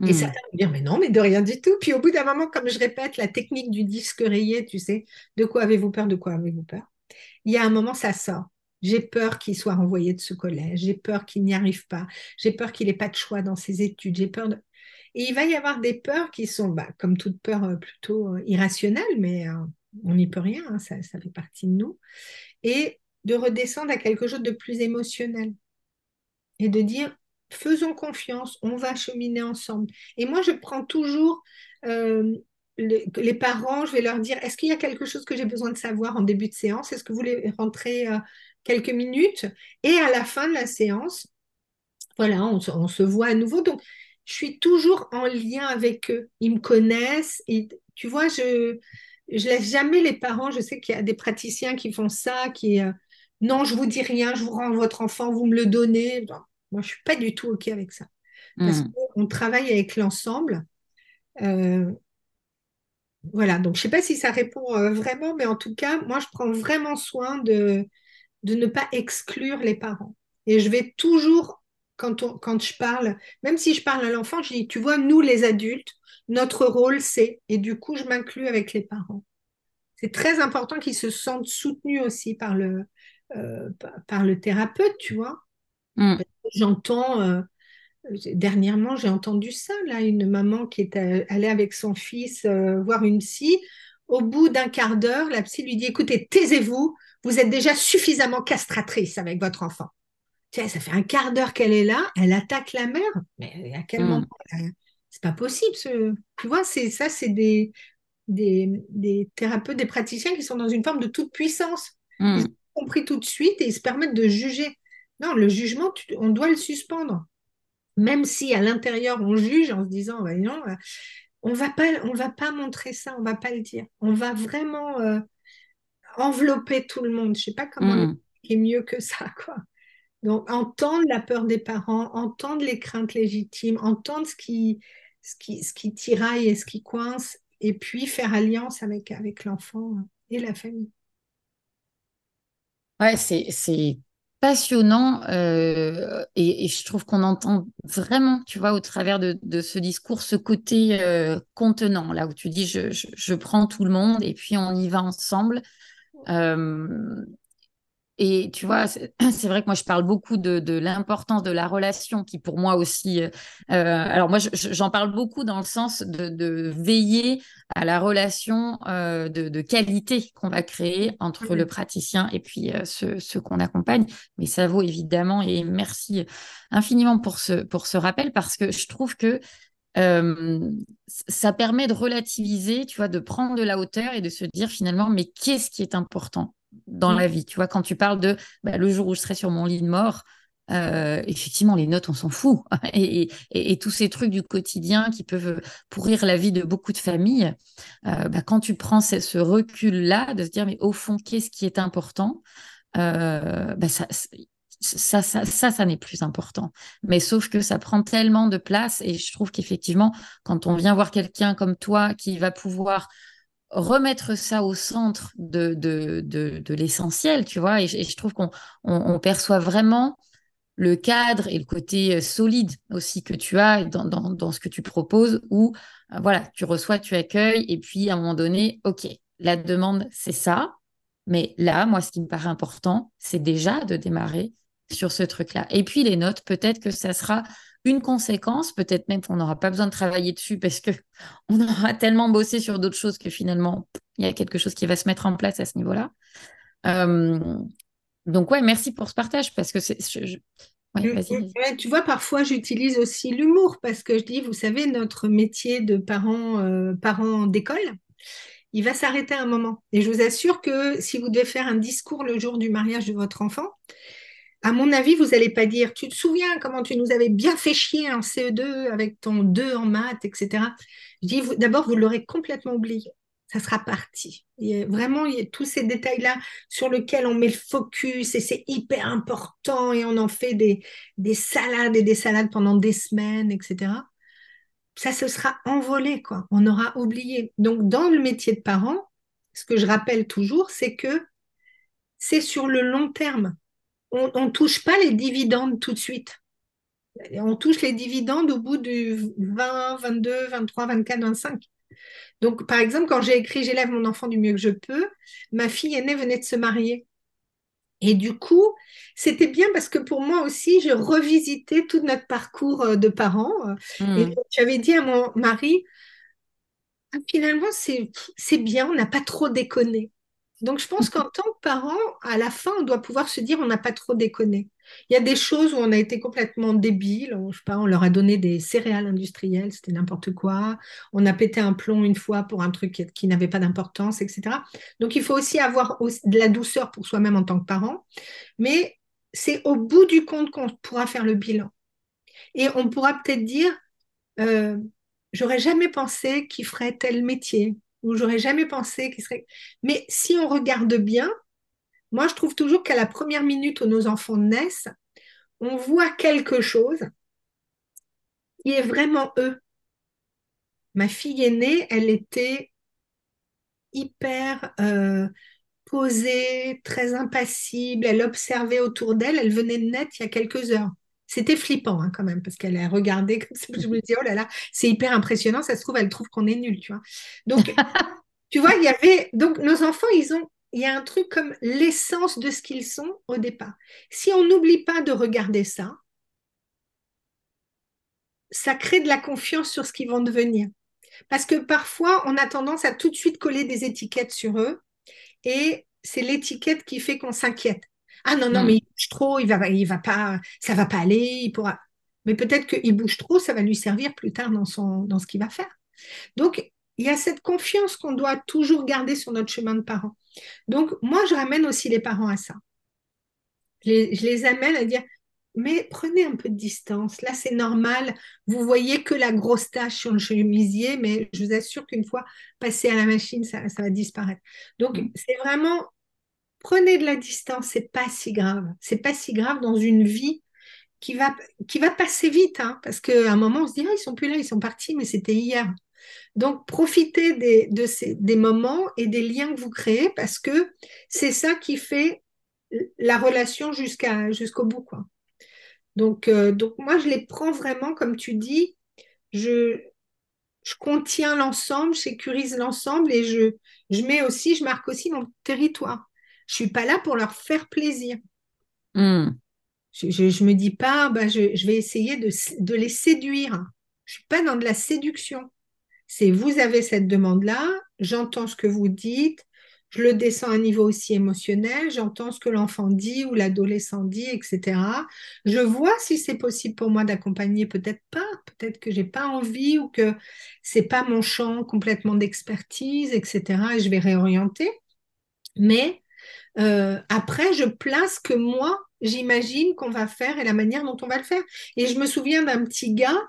Et hmm. certains vont dire, mais non, mais de rien du tout. Puis au bout d'un moment, comme je répète, la technique du disque rayé, tu sais, de quoi avez-vous peur, de quoi avez-vous peur? Il y a un moment, ça sort. J'ai peur qu'il soit renvoyé de ce collège, j'ai peur qu'il n'y arrive pas, j'ai peur qu'il n'ait pas de choix dans ses études, j'ai peur de... Et il va y avoir des peurs qui sont, bah, comme toute peur, euh, plutôt euh, irrationnelle, mais euh, on n'y peut rien, hein, ça, ça fait partie de nous. Et de redescendre à quelque chose de plus émotionnel. Et de dire, faisons confiance, on va cheminer ensemble. Et moi, je prends toujours euh, les, parents, je vais leur dire, est-ce qu'il y a quelque chose que j'ai besoin de savoir en début de séance? Est-ce que vous voulez rentrer euh, quelques minutes? Et à la fin de la séance, voilà, on, se voit à nouveau. Donc, je suis toujours en lien avec eux. Ils me connaissent. Et, tu vois, je je laisse jamais les parents. Je sais qu'il y a des praticiens qui font ça, qui euh, non, je vous dis rien, je vous rends votre enfant, vous me le donnez. Moi, je ne suis pas du tout OK avec ça. Parce hmm. qu'on travaille avec l'ensemble. Euh, voilà, donc je ne sais pas si ça répond euh, vraiment, mais en tout cas, moi, je prends vraiment soin de, de ne pas exclure les parents. Et je vais toujours, quand, on, quand je parle, même si je parle à l'enfant, je dis, tu vois, nous, les adultes, notre rôle, c'est, et du coup, je m'inclus avec les parents. C'est très important qu'ils se sentent soutenus aussi par le, euh, par le thérapeute, tu vois. Hmm. J'entends, euh, dernièrement, j'ai entendu ça, là, une maman qui est euh, allée avec son fils euh, voir une psy. Au bout d'un quart d'heure, la psy lui dit, écoutez, taisez-vous, vous êtes déjà suffisamment castratrice avec votre enfant. ça fait un quart d'heure qu'elle est là, elle attaque la mère. Mais à quel hmm. moment C'est pas possible. Ce... Tu vois, c'est ça, c'est des, des, thérapeutes, des praticiens qui sont dans une forme de toute puissance. Hmm. Ils ont compris tout de suite et ils se permettent de juger. Non, le jugement, on doit le suspendre. Même si à l'intérieur, on juge en se disant, non, euh, on va pas, on va pas montrer ça, on va pas le dire. On va vraiment euh, envelopper tout le monde. Je sais pas comment mm. est mieux que ça, quoi. Donc, entendre la peur des parents, entendre les craintes légitimes, entendre ce qui, ce qui, ce qui tiraille et ce qui coince, et puis faire alliance avec, avec l'enfant et la famille. Ouais, c'est passionnant euh, et, je trouve qu'on entend vraiment, tu vois, au travers de, ce discours, ce côté euh, contenant, là où tu dis je, je, prends tout le monde et puis on y va ensemble. Euh, et tu vois, c'est vrai que moi, je parle beaucoup de, l'importance de la relation, qui pour moi aussi. Euh, euh, alors, moi, j'en parle beaucoup dans le sens de, veiller à la relation euh, de, qualité qu'on va créer entre le praticien et puis ceux, qu'on accompagne. Mais ça vaut évidemment, et merci infiniment pour ce, pour ce rappel, parce que je trouve que ça permet de relativiser, tu vois, de prendre de la hauteur et de se dire finalement, mais qu'est-ce qui est important? Dans la vie. Tu vois, quand tu parles de bah, le jour où je serai sur mon lit de mort, euh, effectivement, les notes, on s'en fout. Et, tous ces trucs du quotidien qui peuvent pourrir la vie de beaucoup de familles, euh, bah, quand tu prends ce, recul-là, de se dire, mais au fond, qu'est-ce qui est important euh, bah, ça, ça, ça, ça n'est plus important. Mais sauf que ça prend tellement de place et je trouve qu'effectivement, quand on vient voir quelqu'un comme toi qui va pouvoir remettre ça au centre de, de, de, l'essentiel, tu vois, et, je trouve qu'on on, perçoit vraiment le cadre et le côté euh, solide aussi que tu as dans, dans, dans ce que tu proposes, où euh, voilà, tu reçois, tu accueilles, et puis à un moment donné, OK, la demande, c'est ça, mais là, moi, ce qui me paraît important, c'est déjà de démarrer sur ce truc-là. Et puis les notes, peut-être que ça sera une conséquence, peut-être même qu'on n'aura pas besoin de travailler dessus parce que on aura tellement bossé sur d'autres choses que finalement, il y a quelque chose qui va se mettre en place à ce niveau-là. Euh, donc ouais, merci pour ce partage parce que c'est... tu vois, parfois j'utilise aussi l'humour parce que je dis, vous savez, notre métier de parents, euh, parents d'école, il va s'arrêter à un moment. Et je vous assure que si vous devez faire un discours le jour du mariage de votre enfant, à mon avis, vous n'allez pas dire, tu te souviens comment tu nous avais bien fait chier en CE2 avec ton 2 en maths, etc. Je dis, d'abord, vous l'aurez complètement oublié. Ça sera parti. Il vraiment, il y a tous ces détails-là sur lesquels on met le focus et c'est hyper important et on en fait des, des salades et des salades pendant des semaines, etc. Ça se sera envolé, quoi. On aura oublié. Donc, dans le métier de parent, ce que je rappelle toujours, c'est que c'est sur le long terme on ne touche pas les dividendes tout de suite. On touche les dividendes au bout du 20, 22, 23, 24, 25. Donc, par exemple, quand j'ai écrit J'élève mon enfant du mieux que je peux, ma fille aînée venait de se marier. Et du coup, c'était bien parce que pour moi aussi, je revisitais tout notre parcours euh, de parents. Hmm. Et j'avais dit à mon mari, ah, finalement, c'est bien, on n'a pas trop déconné. Donc, je pense qu'en tant que parent, à la fin, on doit pouvoir se dire on n'a pas trop déconné. Il y a des choses où on a été complètement débile. On, pas, on leur a donné des céréales industrielles, c'était n'importe quoi. On a pété un plomb une fois pour un truc qui, n'avait pas d'importance, etc. Donc, il faut aussi avoir de la douceur pour soi-même en tant que parent. Mais c'est au bout du compte qu'on pourra faire le bilan. Et on pourra peut-être dire, euh, j'aurais jamais pensé qu'il ferait tel métier où j'aurais jamais pensé qu'il serait. Mais si on regarde bien, moi je trouve toujours qu'à la première minute où nos enfants naissent, on voit quelque chose qui est vraiment eux. Ma fille aînée, elle était hyper euh, posée, très impassible. Elle observait autour d'elle. Elle venait de naître il y a quelques heures. C'était flippant hein, quand même, parce qu'elle a regardé comme ça. Je me dis, oh là là, c'est hyper impressionnant. Ça se trouve, elle trouve qu'on est nul, tu vois. Donc, tu vois, il y avait. Donc, nos enfants, ils ont. Il y a un truc comme l'essence de ce qu'ils sont au départ. Si on n'oublie pas de regarder ça, ça crée de la confiance sur ce qu'ils vont devenir. Parce que parfois, on a tendance à tout de suite coller des étiquettes sur eux. Et c'est l'étiquette qui fait qu'on s'inquiète. Ah non, non, hmm. mais il bouge trop, il va, il va pas, ça va pas aller, il pourra. Mais peut-être qu'il bouge trop, ça va lui servir plus tard dans, son, dans ce qu'il va faire. Donc, il y a cette confiance qu'on doit toujours garder sur notre chemin de parents. Donc, moi, je ramène aussi les parents à ça. Je les, amène à dire, mais prenez un peu de distance. Là, c'est normal. Vous voyez que la grosse tache sur le chemisier, mais je vous assure qu'une fois passé à la machine, ça, ça va disparaître. Donc, hmm. c'est vraiment prenez de la distance, c'est pas si grave. C'est pas si grave dans une vie qui va, qui va passer vite, hein, parce qu'à un moment, on se dit, ah, ils sont plus là, ils sont partis, mais c'était hier. Donc, profitez des, des moments et des liens que vous créez, parce que c'est ça qui fait la relation jusqu'au bout. Quoi. Donc, euh, donc, moi, je les prends vraiment, comme tu dis, je, je contiens l'ensemble, je sécurise l'ensemble et je, je mets aussi, je marque aussi mon territoire. Je suis pas là pour leur faire plaisir. Hmm. Je, ne me dis pas, bah, je, vais essayer de, les séduire. Je suis pas dans de la séduction. C'est vous avez cette demande-là, j'entends ce que vous dites, je le descends à un niveau aussi émotionnel, j'entends ce que l'enfant dit ou l'adolescent dit, etc. Je vois si c'est possible pour moi d'accompagner, peut-être pas, peut-être que j'ai pas envie ou que c'est pas mon champ complètement d'expertise, etc. Et je vais réorienter. Mais euh, après, je place que moi, j'imagine qu'on va faire et la manière dont on va le faire. Et je me souviens d'un petit gars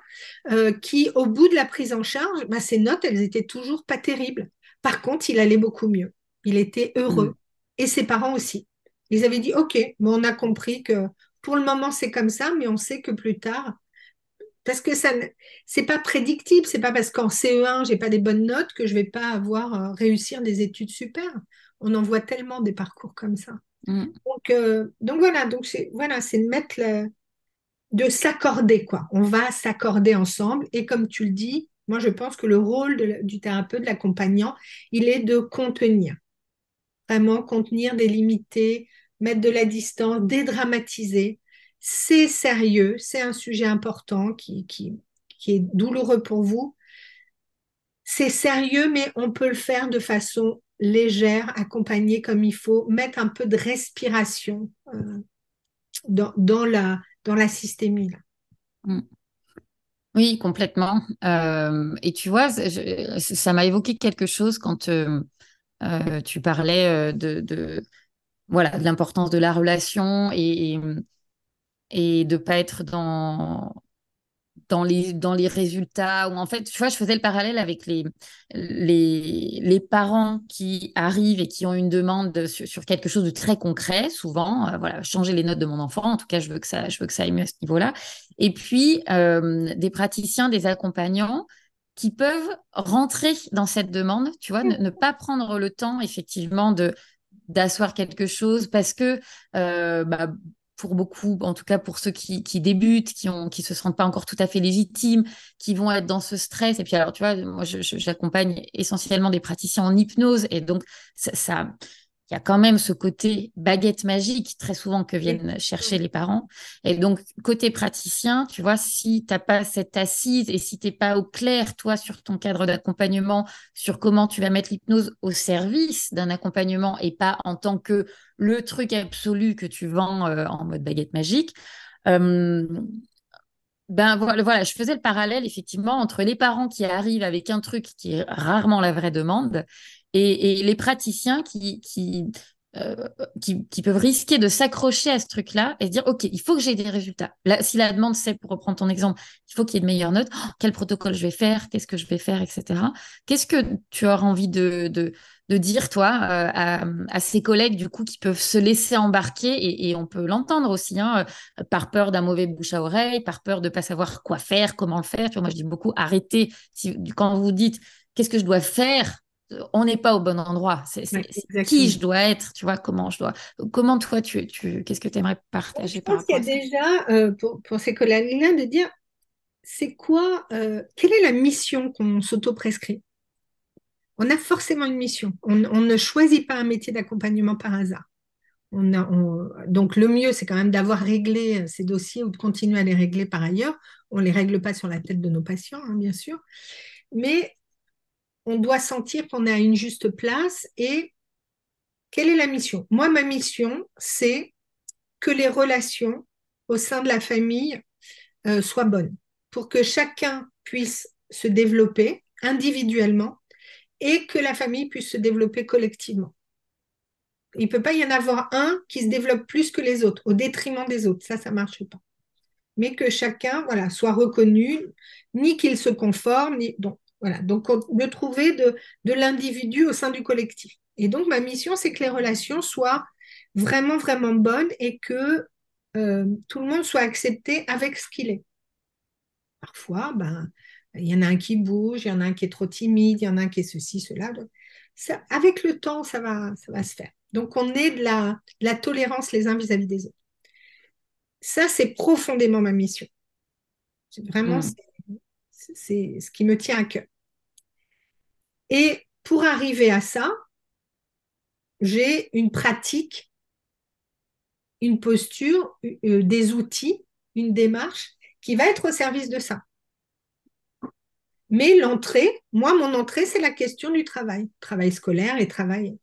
euh, qui, au bout de la prise en charge, bah, ses notes, elles étaient toujours pas terribles. Par contre, il allait beaucoup mieux. Il était heureux. Mm. Et ses parents aussi. Ils avaient dit, OK, on a compris que pour le moment, c'est comme ça, mais on sait que plus tard, parce que ça, c'est pas prédictible, c'est pas parce qu'en CE1 j'ai pas des bonnes notes que je vais pas avoir euh, réussir des études super. On en voit tellement des parcours comme ça. Mm. Donc, euh, donc voilà, donc c'est voilà, c'est de mettre de s'accorder quoi. On va s'accorder ensemble et comme tu le dis, moi je pense que le rôle du thérapeute, de l'accompagnant, il est de contenir, vraiment contenir, délimiter, mettre de la distance, dédramatiser c'est sérieux, c'est un sujet important qui, qui, est douloureux pour vous. C'est sérieux, mais on peut le faire de façon légère, accompagnée comme il faut, mettre un peu de respiration euh, dans, la, dans systémie. Mm. Oui, complètement. Euh, et tu vois, ça m'a évoqué quelque chose quand euh, tu parlais de, voilà, l'importance de la relation et, et de pas être dans dans les, dans les résultats ou en fait tu vois je faisais le parallèle avec les, les, les parents qui arrivent et qui ont une demande sur, quelque chose de très concret souvent euh, voilà changer les notes de mon enfant en tout cas je veux que ça je veux que ça aille mieux à ce niveau là et puis euh, des praticiens des accompagnants qui peuvent rentrer dans cette demande tu vois ne, pas prendre le temps effectivement de d'asseoir quelque chose parce que euh, bah, pour beaucoup, en tout cas pour ceux qui, débutent, qui se sentent pas encore tout à fait légitimes, qui vont être dans ce stress. Et puis alors, tu vois, moi, j'accompagne essentiellement des praticiens en hypnose, et donc ça, il y a quand même ce côté baguette magique très souvent que viennent chercher les parents. Et donc, côté praticien, tu vois, si tu n'as pas cette assise et si tu n'es pas au clair, toi, sur ton cadre d'accompagnement, sur comment tu vas mettre l'hypnose au service d'un accompagnement et pas en tant que le truc absolu que tu vends euh, en mode baguette magique, euh, ben voilà, voilà, je faisais le parallèle effectivement entre les parents qui arrivent avec un truc qui est rarement la vraie demande et, les praticiens qui, euh, qui, qui, peuvent risquer de s'accrocher à ce truc-là et se dire, OK, il faut que j'ai des résultats. Là, si la demande, c'est, pour reprendre ton exemple, il faut qu'il y ait de meilleures notes, oh, quel protocole je vais faire, qu'est-ce que je vais faire, etc. Qu'est-ce que tu as envie de, de, de dire, toi, euh, à, à, ces collègues, du coup, qui peuvent se laisser embarquer, et, on peut l'entendre aussi, hein, euh, par peur d'un mauvais bouche à oreille, par peur de ne pas savoir quoi faire, comment le faire. Tu vois, moi, je dis beaucoup, arrêtez. Quand vous dites, qu'est-ce que je dois faire on n'est pas au bon endroit. C'est qui je dois être, tu vois, comment je dois. Comment toi, tu, tu qu'est-ce que tu aimerais partager Je pense qu'il y a déjà, euh, pour, ces collègues-là, de dire c'est quoi, euh, quelle est la mission qu'on s'auto-prescrit? On a forcément une mission. On, ne choisit pas un métier d'accompagnement par hasard. On a, donc le mieux, c'est quand même d'avoir réglé ces dossiers ou de continuer à les régler par ailleurs. On ne les règle pas sur la tête de nos patients, hein, bien sûr. Mais on doit sentir qu'on est à une juste place et quelle est la mission? Moi, ma mission, c'est que les relations au sein de la famille euh, soient bonnes, pour que chacun puisse se développer individuellement et que la famille puisse se développer collectivement. Il ne peut pas y en avoir un qui se développe plus que les autres, au détriment des autres. Ça, ça ne marche pas. Mais que chacun soit reconnu, ni qu'il se conforme, ni... voilà, donc de trouver de, l'individu au sein du collectif. Et donc ma mission, c'est que les relations soient vraiment, vraiment bonnes et que euh, tout le monde soit accepté avec ce qu'il est. Parfois, ben, il y en a un qui bouge, il y en a un qui est trop timide, il y en a un qui est ceci, cela. ça, avec le temps, ça va, ça va se faire. Donc on est de la, la tolérance les uns vis-à-vis des autres. Ça, c'est profondément ma mission. Vraiment, mmh. c'est ce qui me tient à cœur. Et pour arriver à ça, j'ai une pratique, une posture, euh, des outils, une démarche qui va être au service de ça. Mais l'entrée, moi, mon entrée, c'est la question du travail, travail scolaire et travail.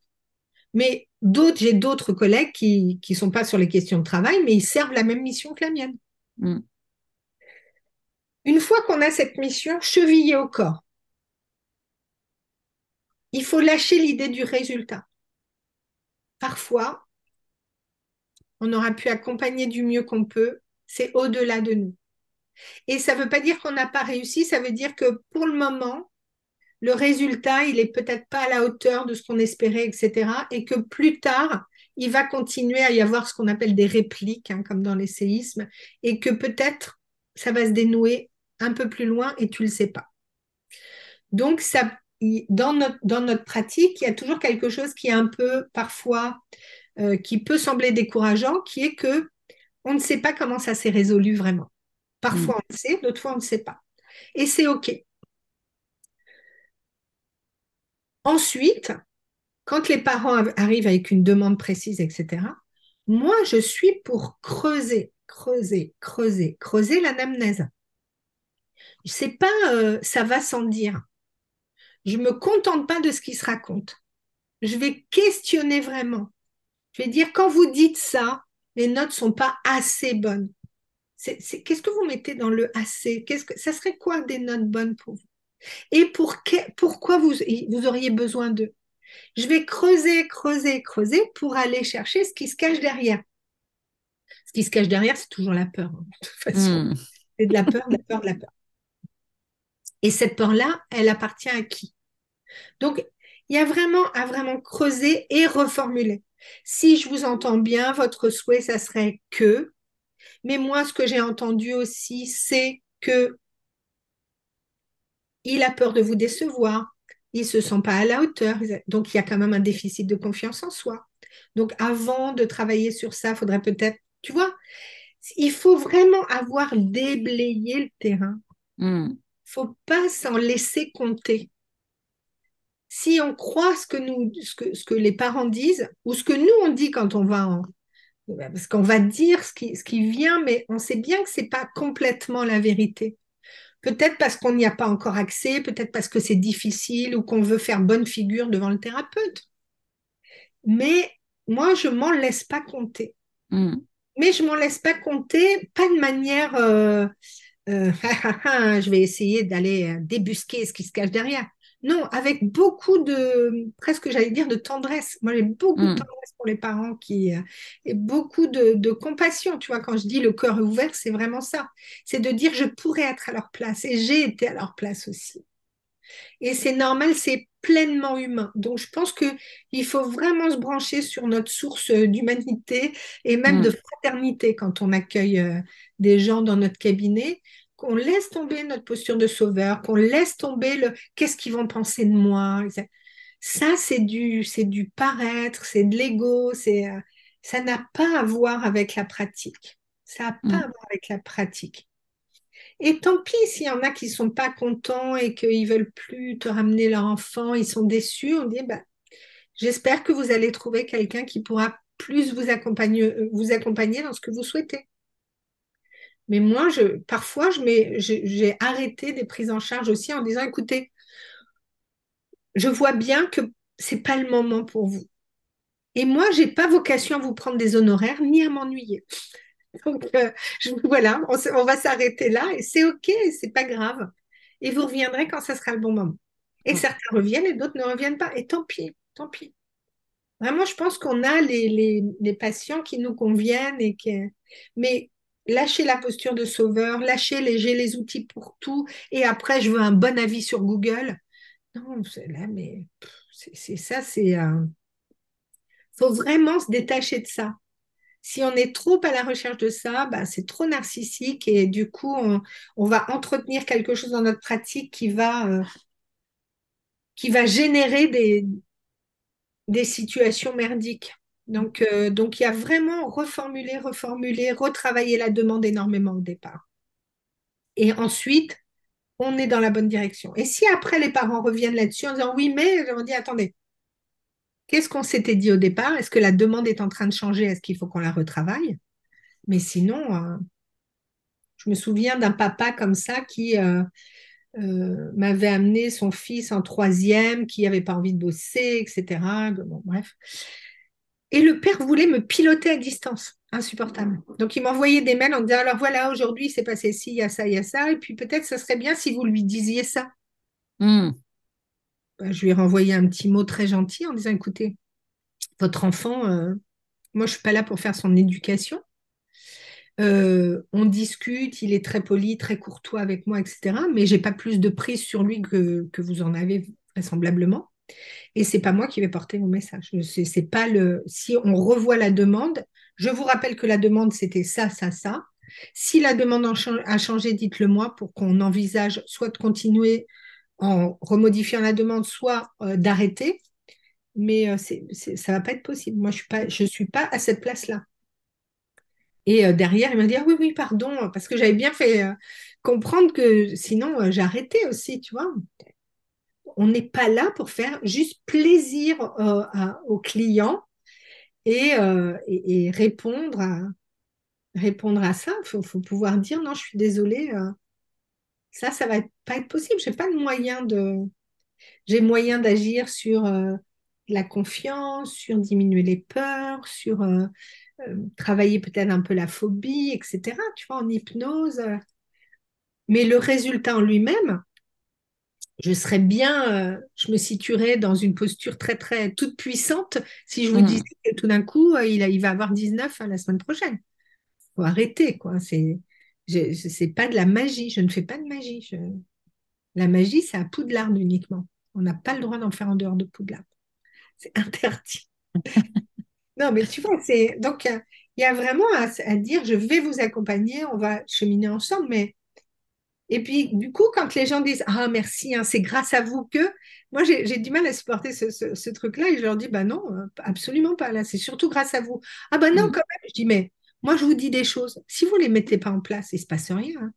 Mais d'autres, j'ai d'autres collègues qui ne sont pas sur les questions de travail, mais ils servent la même mission que la mienne. Mm. Une fois qu'on a cette mission chevillée au corps, il faut lâcher l'idée du résultat. Parfois, on aura pu accompagner du mieux qu'on peut, c'est au-delà de nous. Et ça ne veut pas dire qu'on n'a pas réussi, ça veut dire que pour le moment, le résultat, il est peut-être pas à la hauteur de ce qu'on espérait, etc. Et que plus tard, il va continuer à y avoir ce qu'on appelle des répliques, hein, comme dans les séismes, et que peut-être ça va se dénouer un peu plus loin et tu ne le sais pas. Donc, ça, dans, notre, dans notre pratique, il y a toujours quelque chose qui est un peu parfois, euh, qui peut sembler décourageant, qui est que on ne sait pas comment ça s'est résolu vraiment. Parfois, mm. on le sait, d'autres fois, on ne sait pas. Et c'est OK. Ensuite, quand les parents arrivent avec une demande précise, etc., moi, je suis pour creuser, creuser, creuser, creuser l'anamnèse. C'est pas euh, ça va sans dire. Je me contente pas de ce qui se raconte. Je vais questionner vraiment. Je vais dire quand vous dites ça, les notes sont pas assez bonnes. Qu'est-ce que vous mettez dans le assez? Qu'est-ce que ça serait quoi des notes bonnes pour vous? Et pour pourquoi vous, vous auriez besoin d'eux? Je vais creuser, creuser, creuser pour aller chercher ce qui se cache derrière. Ce qui se cache derrière, c'est toujours la peur. Hein, de toute façon, hmm. c'est de la peur, de la peur, de la peur. Et cette peur-là, elle appartient à qui? Donc, il y a vraiment à vraiment creuser et reformuler. Si je vous entends bien, votre souhait, ça serait que. Mais moi, ce que j'ai entendu aussi, c'est que il a peur de vous décevoir. Il ne se sent pas à la hauteur. Donc, il y a quand même un déficit de confiance en soi. Donc, avant de travailler sur ça, il faudrait peut-être, tu vois, il faut vraiment avoir déblayé le terrain. Hmm faut pas s'en laisser compter. Si on croit ce que, nous, ce que, ce que les parents disent, ou ce que nous on dit quand on va en, parce qu'on va dire ce qui, ce qui vient, mais on sait bien que c'est pas complètement la vérité. Peut-être parce qu'on n'y a pas encore accès, peut-être parce que c'est difficile ou qu'on veut faire bonne figure devant le thérapeute. Mais moi, je m'en laisse pas compter. Hmm. Mais je m'en laisse pas compter, pas de manière euh, euh, je vais essayer d'aller euh, débusquer ce qui se cache derrière. Non, avec beaucoup de, presque j'allais dire, de tendresse. Moi, j'ai beaucoup de hmm. tendresse pour les parents qui, euh, et beaucoup de, compassion. Tu vois, quand je dis le cœur ouvert, c'est vraiment ça. C'est de dire je pourrais être à leur place et j'ai été à leur place aussi. Et c'est normal, c'est pleinement humain. Donc, je pense qu'il faut vraiment se brancher sur notre source d'humanité et même hmm. de fraternité quand on accueille des gens dans notre cabinet qu'on laisse tomber notre posture de sauveur, qu'on laisse tomber le qu'est-ce qu'ils vont penser de moi? Ça, c'est du, c'est du paraître, c'est de l'ego, c'est, euh, ça n'a pas à voir avec la pratique. Ça n'a pas mm. à voir avec la pratique. Et tant pis s'il y en a qui sont pas contents et qu'ils veulent plus te ramener leur enfant, ils sont déçus, on dit, bah, j'espère que vous allez trouver quelqu'un qui pourra plus vous accompagner, euh, vous accompagner dans ce que vous souhaitez. Mais moi, je, parfois, j'ai arrêté des prises en charge aussi en disant, écoutez, je vois bien que ce n'est pas le moment pour vous. Et moi, je n'ai pas vocation à vous prendre des honoraires ni à m'ennuyer. Donc, euh, voilà, on, va s'arrêter là et c'est OK, c'est pas grave. Et vous reviendrez quand ça sera le bon moment. Et certains reviennent et d'autres ne reviennent pas. Et tant pis, tant pis. Vraiment, je pense qu'on a les, les, patients qui nous conviennent et qui... Mais lâcher la posture de sauveur, lâcher les les outils pour tout et après je veux un bon avis sur Google. Non, là, mais c'est ça, c'est. Euh... faut vraiment se détacher de ça. Si on est trop à la recherche de ça, bah, c'est trop narcissique et du coup, on, va entretenir quelque chose dans notre pratique qui va, euh, générer des situations merdiques. Donc, euh, donc, il y a vraiment reformuler, reformuler, retravailler la demande énormément au départ. Et ensuite, on est dans la bonne direction. Et si après les parents reviennent là-dessus en disant oui, mais on dit attendez, qu'est-ce qu'on s'était dit au départ? Est-ce que la demande est en train de changer? Est-ce qu'il faut qu'on la retravaille? Mais sinon, euh, je me souviens d'un papa comme ça qui euh, m'avait amené son fils en troisième, qui n'avait pas envie de bosser, etc. Bref. Et le père voulait me piloter à distance. Insupportable. Donc, il m'envoyait des mails en disant Alors voilà, aujourd'hui, c'est passé ci, il y a ça, il y a ça. Et puis peut-être, ça serait bien si vous lui disiez ça. Hmm. Ben, je lui ai renvoyé un petit mot très gentil en disant Écoutez, votre enfant, euh, moi, je ne suis pas là pour faire son éducation. Euh, on discute, il est très poli, très courtois avec moi, etc. Mais j'ai pas plus de prise sur lui que, que vous en avez vraisemblablement. Et c'est pas moi qui vais porter mon message. C'est pas le. Si on revoit la demande, je vous rappelle que la demande c'était ça, ça, ça. Si la demande a changé, dites-le moi pour qu'on envisage soit de continuer en remodifiant la demande, soit euh, d'arrêter. Mais euh, ça ne va pas être possible. Moi, je ne suis, suis pas à cette place-là. Et euh, derrière, il m'a dit ah oui, oui, pardon, parce que j'avais bien fait comprendre que sinon, j'arrêtais aussi, tu vois. On n'est pas là pour faire juste plaisir aux clients et, et, répondre à, ça. Il faut, pouvoir dire non, je suis désolée, euh, ça, ça va pas être possible. J'ai pas de moyen de. J'ai moyen d'agir sur euh, la confiance, sur diminuer les peurs, sur euh, travailler peut-être un peu la phobie, etc. Tu vois, en hypnose. Mais le résultat en lui-même, je serais bien, je me situerais dans une posture très, très toute puissante si je vous mmh. disais que tout d'un coup, il, il va avoir 19 la semaine prochaine faut arrêter, quoi. C'est, c'est pas de la magie. Je ne fais pas de magie. La magie, c'est à Poudlard uniquement. On n'a pas le droit d'en faire en dehors de Poudlard. C'est interdit. non, mais tu vois, c'est donc il y, a vraiment à, dire, je vais vous accompagner, on va cheminer ensemble, mais et puis, du coup, quand les gens disent Ah, merci, hein, c'est grâce à vous que. Moi, j'ai du mal à supporter ce, truc-là et je leur dis Bah non, euh, absolument pas. Là, c'est surtout grâce à vous. Ah, bah non, mmh. quand même. Je dis Mais moi, je vous dis des choses. Si vous ne les mettez pas en place, il ne se passe rien. Hein.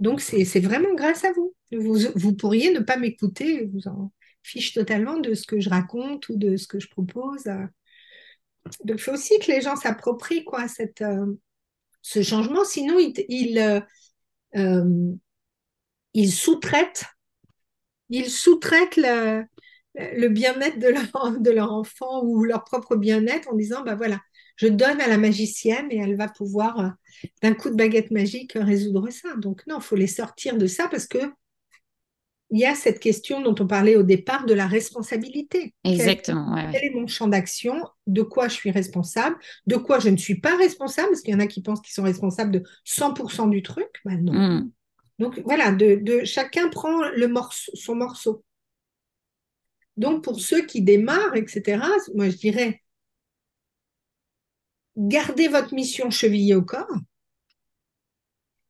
Donc, c'est vraiment grâce à vous. vous. pourriez ne pas m'écouter, vous en fiche totalement de ce que je raconte ou de ce que je propose. Donc, il faut aussi que les gens s'approprient quoi, cette, euh, ce changement. Sinon, ils, euh, ils sous-traitent ils sous-traitent le, le bien-être de leur, de leur enfant ou leur propre bien-être en disant, bah voilà, je donne à la magicienne et elle va pouvoir, euh, d'un coup de baguette magique, résoudre ça. Donc non, il faut les sortir de ça parce que il y a cette question dont on parlait au départ de la responsabilité. Exactement. Quel, est mon champ d'action? De quoi je suis responsable? De quoi je ne suis pas responsable? Parce qu'il y en a qui pensent qu'ils sont responsables de 100% du truc. Ben non. Hmm. Donc voilà, de, chacun prend son morceau. Donc pour ceux qui démarrent, etc., moi je dirais, gardez votre mission chevillée au corps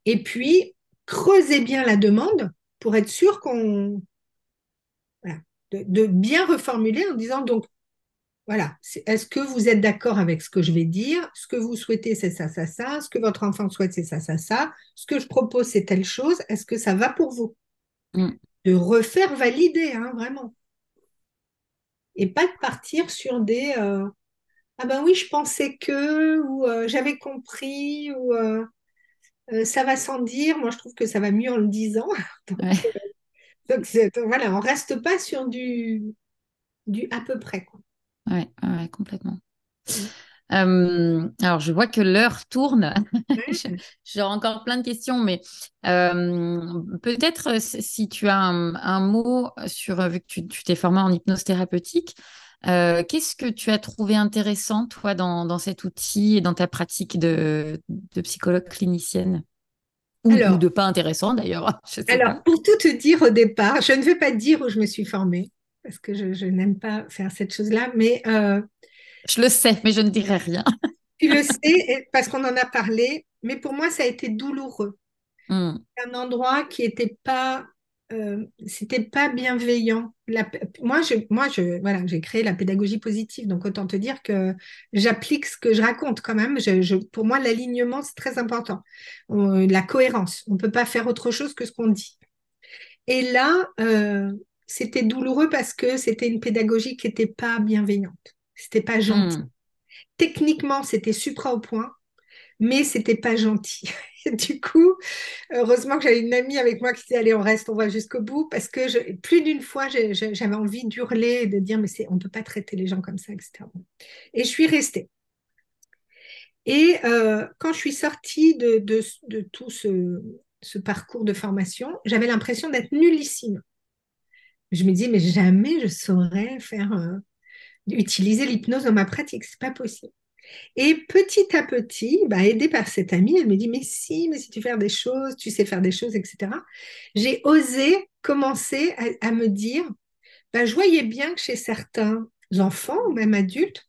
et puis creusez bien la demande pour être sûr qu'on. de, bien reformuler en disant donc, voilà, est-ce que vous êtes d'accord avec ce que je vais dire? Ce que vous souhaitez, c'est ça, ça, ça. Ce que votre enfant souhaite, c'est ça, ça, ça. Ce que je propose, c'est telle chose. Est-ce que ça va pour vous? Mm. De refaire valider, hein, vraiment. Et pas de partir sur des. Euh, ah ben oui, je pensais que, ou euh, j'avais compris, ou euh, ça va sans dire. Moi, je trouve que ça va mieux en le disant. donc, voilà, on reste pas sur du, du à peu près. Oui, ouais, complètement. alors, je vois que l'heure tourne. J'ai encore plein de questions, mais peut-être si tu as un, mot sur, vu que tu t'es formé en hypnose thérapeutique, euh, qu'est-ce que tu as trouvé intéressant, toi, dans, cet outil et dans ta pratique de, psychologue clinicienne? Ou, de pas intéressant, d'ailleurs Alors, pour tout te dire au départ, je ne vais pas dire où je me suis formée, parce que je, n'aime pas faire cette chose-là, mais... Euh, je le sais, mais je ne dirai rien. tu le sais, parce qu'on en a parlé, mais pour moi, ça a été douloureux. Hmm. Un endroit qui n'était pas euh, c'était pas bienveillant. moi, je, moi, je, voilà, j'ai créé la pédagogie positive, donc autant te dire que j'applique ce que je raconte quand même. Je, pour moi, l'alignement c'est très important, la cohérence. On peut pas faire autre chose que ce qu'on dit. Et là, euh, c'était douloureux parce que c'était une pédagogie qui n'était pas bienveillante. C'était pas gentil. Hmm. Techniquement, c'était supra au point, mais c'était pas gentil. du coup, heureusement que j'avais une amie avec moi qui disait allez, on reste, on va jusqu'au bout, parce que plus d'une fois, j'avais envie d'hurler et de dire mais on ne peut pas traiter les gens comme ça, etc. Et je suis restée. Et euh, quand je suis sortie de, tout ce, parcours de formation, j'avais l'impression d'être nullissime. Je me disais mais jamais je saurais faire euh, utiliser l'hypnose dans ma pratique, c'est pas possible. Et petit à petit, bah, aidée par cette amie, elle me dit, mais si, mais si tu fais des choses, tu sais faire des choses, etc. J'ai osé commencer à, me dire, ben, je voyais bien que chez certains enfants, ou même adultes,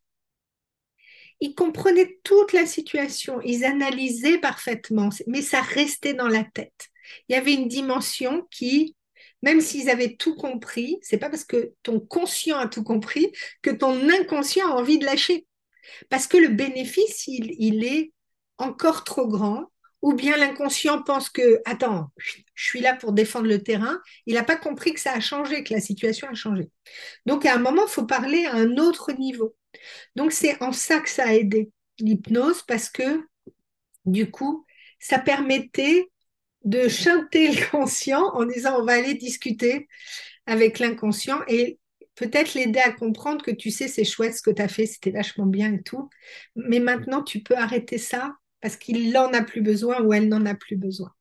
ils comprenaient toute la situation, ils analysaient parfaitement, mais ça restait dans la tête. Il y avait une dimension qui, même s'ils avaient tout compris, c'est pas parce que ton conscient a tout compris que ton inconscient a envie de lâcher. Parce que le bénéfice, il, il est encore trop grand, ou bien l'inconscient pense que, attends, je suis là pour défendre le terrain, il n'a pas compris que ça a changé, que la situation a changé. Donc à un moment, il faut parler à un autre niveau. Donc c'est en ça que ça a aidé l'hypnose, parce que du coup, ça permettait de chanter le conscient en disant on va aller discuter avec l'inconscient et peut-être l'aider à comprendre que tu sais, c'est chouette ce que tu as fait, c'était vachement bien et tout, mais maintenant tu peux arrêter ça parce qu'il n'en a plus besoin ou elle n'en a plus besoin.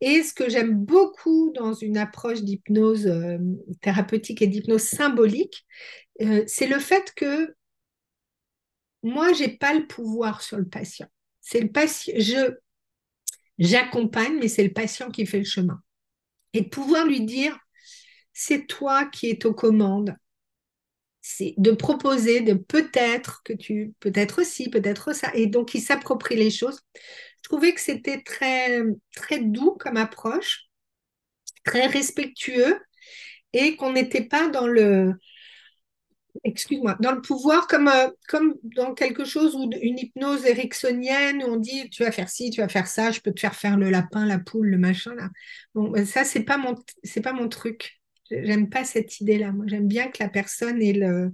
Et ce que j'aime beaucoup dans une approche d'hypnose euh, thérapeutique et d'hypnose symbolique, euh, c'est le fait que moi, j'ai pas le pouvoir sur le patient. C'est le patient, je j'accompagne, mais c'est le patient qui fait le chemin. Et de pouvoir lui dire, c'est toi qui es aux commandes. C'est de proposer, de peut-être que tu, peut-être aussi, peut-être ça. Et donc, il s'approprie les choses. Je trouvais que c'était très, très doux comme approche, très respectueux et qu'on n'était pas dans le, excuse-moi, dans le pouvoir comme, euh, dans quelque chose ou une hypnose ericksonienne où on dit tu vas faire ci, tu vas faire ça, je peux te faire faire le lapin, la poule, le machin là. Bon, ben, ça c'est pas mon pas mon truc. J'aime pas cette idée-là. Moi, j'aime bien que la personne ait le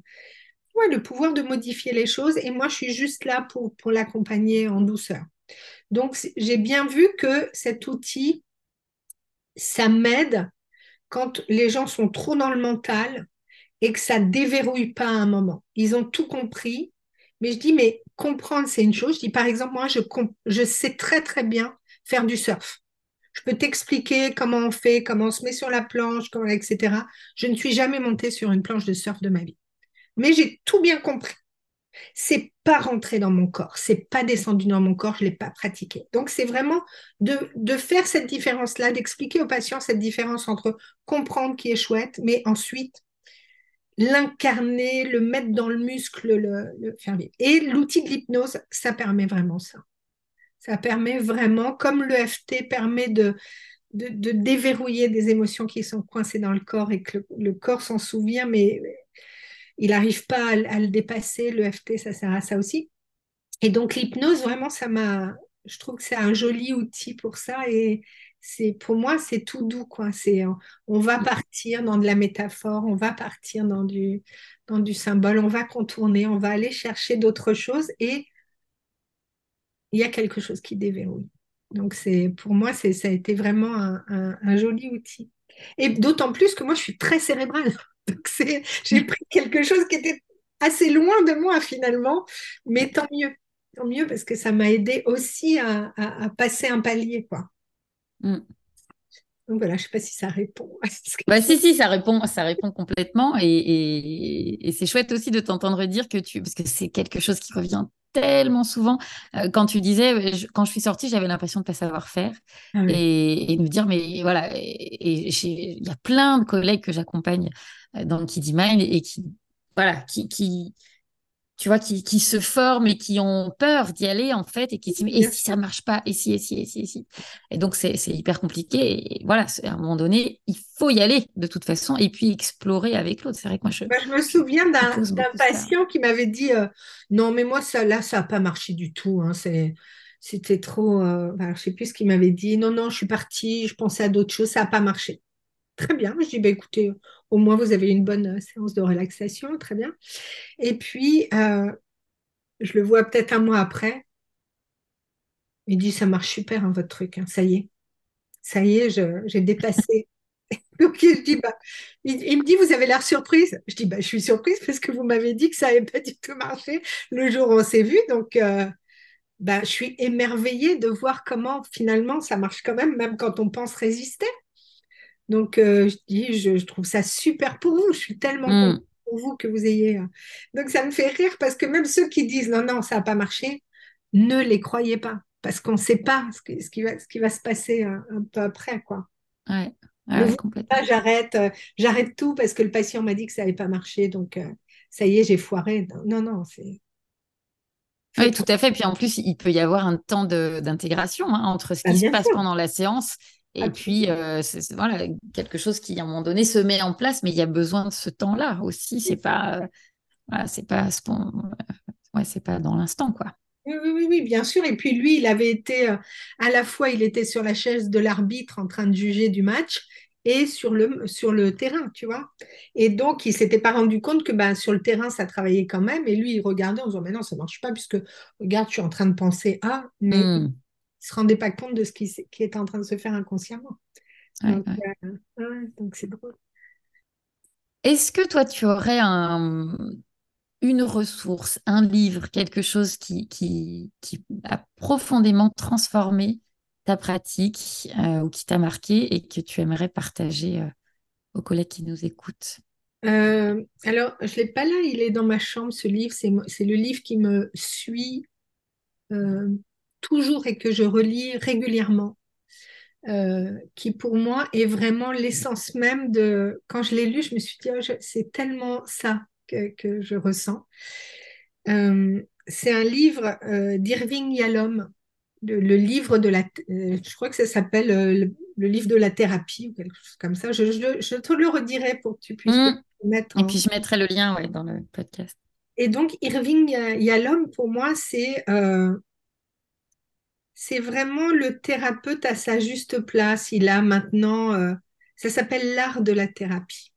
ouais, le pouvoir de modifier les choses et moi je suis juste là pour pour l'accompagner en douceur. Donc j'ai bien vu que cet outil ça m'aide quand les gens sont trop dans le mental et que ça déverrouille pas à un moment. Ils ont tout compris, mais je dis, mais comprendre, c'est une chose. Je dis, par exemple, moi, je, sais très, très bien faire du surf. Je peux t'expliquer comment on fait, comment on se met sur la planche, comment, etc. Je ne suis jamais montée sur une planche de surf de ma vie. Mais j'ai tout bien compris. C'est pas rentré dans mon corps, c'est pas descendu dans mon corps, je l'ai pas pratiqué. Donc c'est vraiment de, de faire cette différence-là, d'expliquer aux patients cette différence entre comprendre qui est chouette, mais ensuite l'incarner, le mettre dans le muscle, le, faire vivre. Et l'outil de l'hypnose, ça permet vraiment ça. Ça permet vraiment, comme l'EFT permet de, déverrouiller des émotions qui sont coincées dans le corps et que le, corps s'en souvient, mais il n'arrive pas à, le dépasser. L'EFT, ça sert à ça aussi. Et donc l'hypnose, vraiment, ça m'a, je trouve que c'est un joli outil pour ça et, c'est pour moi c'est tout doux quoi. C'est on va partir dans de la métaphore on va partir dans du dans du symbole on va contourner on va aller chercher d'autres choses et il y a quelque chose qui déverrouille. Donc c'est pour moi c'est ça a été vraiment un, joli outil. Et d'autant plus que moi je suis très cérébrale. Donc c'est j'ai pris quelque chose qui était assez loin de moi finalement. Mais tant mieux. Tant mieux parce que ça m'a aidé aussi à, à passer un palier quoi Mm. Donc voilà, je ne sais pas si ça répond. bah, si, si, ça répond, ça répond complètement. Et, c'est chouette aussi de t'entendre dire que tu. Parce que c'est quelque chose qui revient tellement souvent. Euh, quand tu disais, quand je suis sortie, j'avais l'impression de ne pas savoir faire. Ah et, de me dire, mais voilà. Et il y a plein de collègues que j'accompagne euh, dans le Kiddy Mind et qui. Voilà, qui, qui, tu vois, qui, qui, se forment et qui ont peur d'y aller, en fait, et qui se disent, et si ça marche pas, et si, et si, et si, et si. Et donc, c'est hyper compliqué. Et voilà, à un moment donné, il faut y aller, de toute façon, et puis explorer avec l'autre. C'est vrai que moi, je. Bah, je me souviens d'un patient qui m'avait dit, euh, non, mais moi, ça, là, ça n'a pas marché du tout. Hein, C'était trop. Euh, je ne sais plus ce qu'il m'avait dit. Non, non, je suis partie, je pensais à d'autres choses, ça n'a pas marché. Très bien. Je dis, bah, écoutez, au moins vous avez une bonne euh, séance de relaxation, très bien. Et puis, euh, je le vois peut-être un mois après. Il dit, ça marche super, hein, votre truc, hein, ça y est. Ça y est, j'ai dépassé. Donc, il, dit, bah, il, me dit, vous avez l'air surprise. Je dis, bah, je suis surprise parce que vous m'avez dit que ça n'avait pas du tout marché le jour où on s'est vu. Donc, euh, bah, je suis émerveillée de voir comment finalement ça marche quand même, même quand on pense résister. Donc, euh, je dis, je, trouve ça super pour vous. Je suis tellement mm. pour vous que vous ayez. Euh. Donc, ça me fait rire parce que même ceux qui disent non, non, ça n'a pas marché, ne les croyez pas parce qu'on ne sait pas ce, qui va, ce qui va se passer un, peu après. Quoi. Ouais. j'arrête, euh, j'arrête tout parce que le patient m'a dit que ça n'avait pas marché, donc euh, ça y est, j'ai foiré. Non, non, c'est. Oui, tout à fait. Puis en plus, il peut y avoir un temps d'intégration hein, entre ce ah, qui se passe pendant la séance et puis euh, c'est voilà quelque chose qui à un moment donné se met en place, mais il y a besoin de ce temps-là aussi. C'est pas, c'est pas, ouais, c'est pas dans l'instant quoi. Oui, oui, oui, bien sûr. Et puis lui, il avait été euh, à la fois, il était sur la chaise de l'arbitre en train de juger du match et sur le, sur le terrain, tu vois. Et donc, il s'était pas rendu compte que ben, sur le terrain, ça travaillait quand même. Et lui, il regardait en disant, mais non, ça marche pas, puisque, regarde, je suis en train de penser à, mais hmm. Se rendait pas compte de ce qui, qui était en train de se faire inconsciemment. donc, euh, donc c'est drôle. Est-ce que toi, tu aurais un, une ressource, un livre, quelque chose qui, qui, a profondément transformé ta pratique euh, ou qui t'a marqué et que tu aimerais partager euh, aux collègues qui nous écoutent? Euh, Alors, je ne l'ai pas là, il est dans ma chambre, ce livre. C'est le livre qui me suit toujours et que je relis régulièrement. qui pour moi est vraiment l'essence même de... Quand je l'ai lu, je me suis dit, oh, c'est tellement ça que, je ressens. Euh, c'est un livre euh, d'Irving Yalom, le, livre de la, euh, je crois que ça s'appelle le, livre de la thérapie ou quelque chose comme ça. Je, te le redirai pour que tu puisses mmh. mettre. Et puis je mettrai le lien dans le podcast. Et donc Irving Yalom, pour moi, c'est c'est vraiment le thérapeute à sa juste place. Il a maintenant, ça s'appelle l'art de la thérapie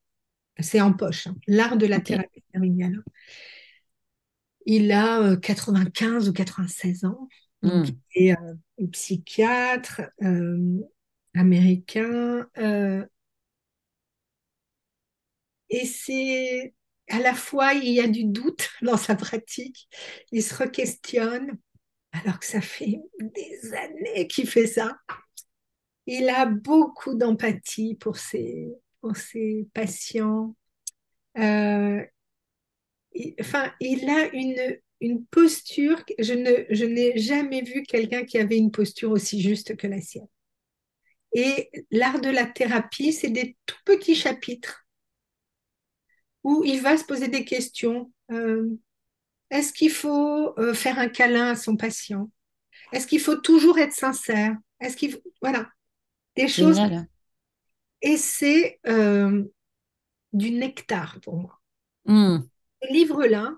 c'est en poche, hein. l'art de la thérapie Il a 95 euh, ou 96 ans. Hmm. Il est euh, psychiatre euh, américain. et c'est à la fois, il y a du doute dans sa pratique. Il se re-questionne, alors que ça fait des années qu'il fait ça. Il a beaucoup d'empathie pour ses, pour ses patients. Euh, enfin, il a une, une posture, je ne je n'ai jamais vu quelqu'un qui avait une posture aussi juste que la sienne. Et l'art de la thérapie, c'est des tout petits chapitres où il va se poser des questions. Euh, est-ce qu'il faut euh, faire un câlin à son patient? Est-ce qu'il faut toujours être sincère? Est-ce qu'il voilà des choses et c'est euh, du nectar pour moi. Hmm. Ce livre-là,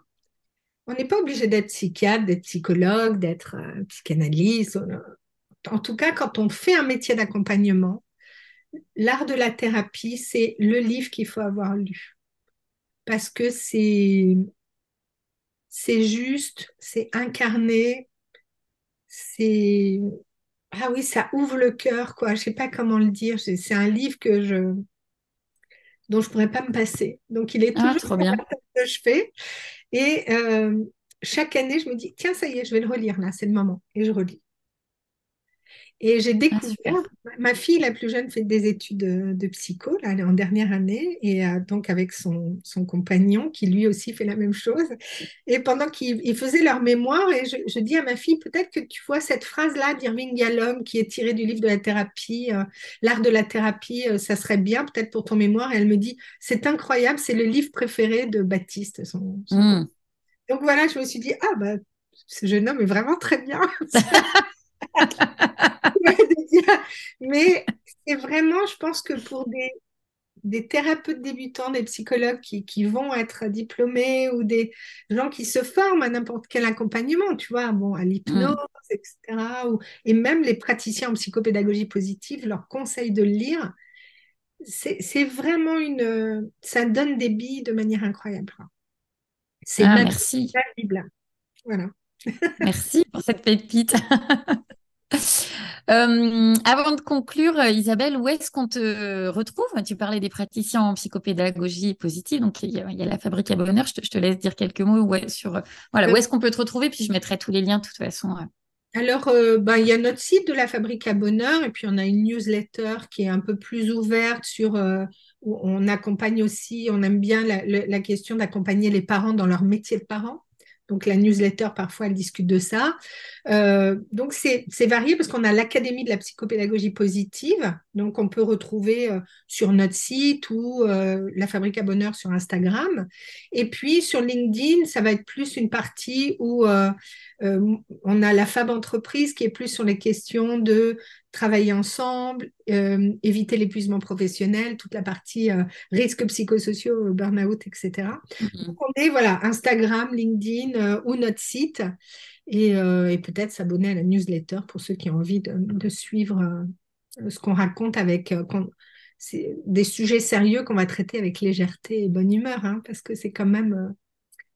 on n'est pas obligé d'être psychiatre, d'être psychologue, d'être euh, psychanalyste. En tout cas, quand on fait un métier d'accompagnement, l'art de la thérapie, c'est le livre qu'il faut avoir lu. Parce que c'est c'est juste, c'est incarné, c'est ah oui, ça ouvre le cœur, quoi. Je sais pas comment le dire. C'est un livre que je dont je pourrais pas me passer. Donc il est ah, toujours trop bien. que je fais. Et euh, chaque année, je me dis tiens, ça y est, je vais le relire là, c'est le moment. Et je relis. Et j'ai ah, découvert, ma fille la plus jeune fait des études de, psycho, là, elle est en dernière année, et euh, donc avec son, son, compagnon qui lui aussi fait la même chose. Et pendant qu'ils faisaient leur mémoire, et je, dis à ma fille, peut-être que tu vois cette phrase-là d'Irving Yalom qui est tirée du livre de la thérapie, euh, l'art de la thérapie, euh, ça serait bien peut-être pour ton mémoire. Et elle me dit, c'est incroyable, c'est le livre préféré de Baptiste. Son, hmm. Donc voilà, je me suis dit, ah bah, ce jeune homme est vraiment très bien. Mais c'est vraiment, je pense que pour des, des thérapeutes débutants, des psychologues qui, qui, vont être diplômés ou des gens qui se forment à n'importe quel accompagnement, tu vois, bon, à l'hypnose, mm. etc. Ou, et même les praticiens en psychopédagogie positive leur conseillent de le lire. C'est vraiment une. Ça donne des billes de manière incroyable. C'est ah, merci. Voilà. Merci pour cette pépite. Euh, avant de conclure, Isabelle, où est-ce qu'on te retrouve? Tu parlais des praticiens en psychopédagogie positive, donc il y, a, la Fabrique à Bonheur. Je te, laisse dire quelques mots ouais, sur voilà, où est-ce qu'on peut te retrouver, puis je mettrai tous les liens de toute façon. Alors, euh, ben, il y a notre site de la Fabrique à Bonheur, et puis on a une newsletter qui est un peu plus ouverte sur euh, où on accompagne aussi, on aime bien la question d'accompagner les parents dans leur métier de parents. Donc la newsletter, parfois, elle discute de ça. Euh, donc c'est varié parce qu'on a l'Académie de la psychopédagogie positive, donc on peut retrouver euh, sur notre site ou euh, la Fabrique à Bonheur sur Instagram. Et puis sur LinkedIn, ça va être plus une partie où on a la Fab Entreprise qui est plus sur les questions de travailler ensemble, éviter l'épuisement professionnel, toute la partie risques psychosociaux, burn-out, etc. Mm-hmm. Donc on est voilà Instagram, LinkedIn ou notre site. Euh, et, peut-être s'abonner à la newsletter pour ceux qui ont envie de, suivre euh, ce qu'on raconte avec euh, des sujets sérieux qu'on va traiter avec légèreté et bonne humeur, hein, parce que c'est quand même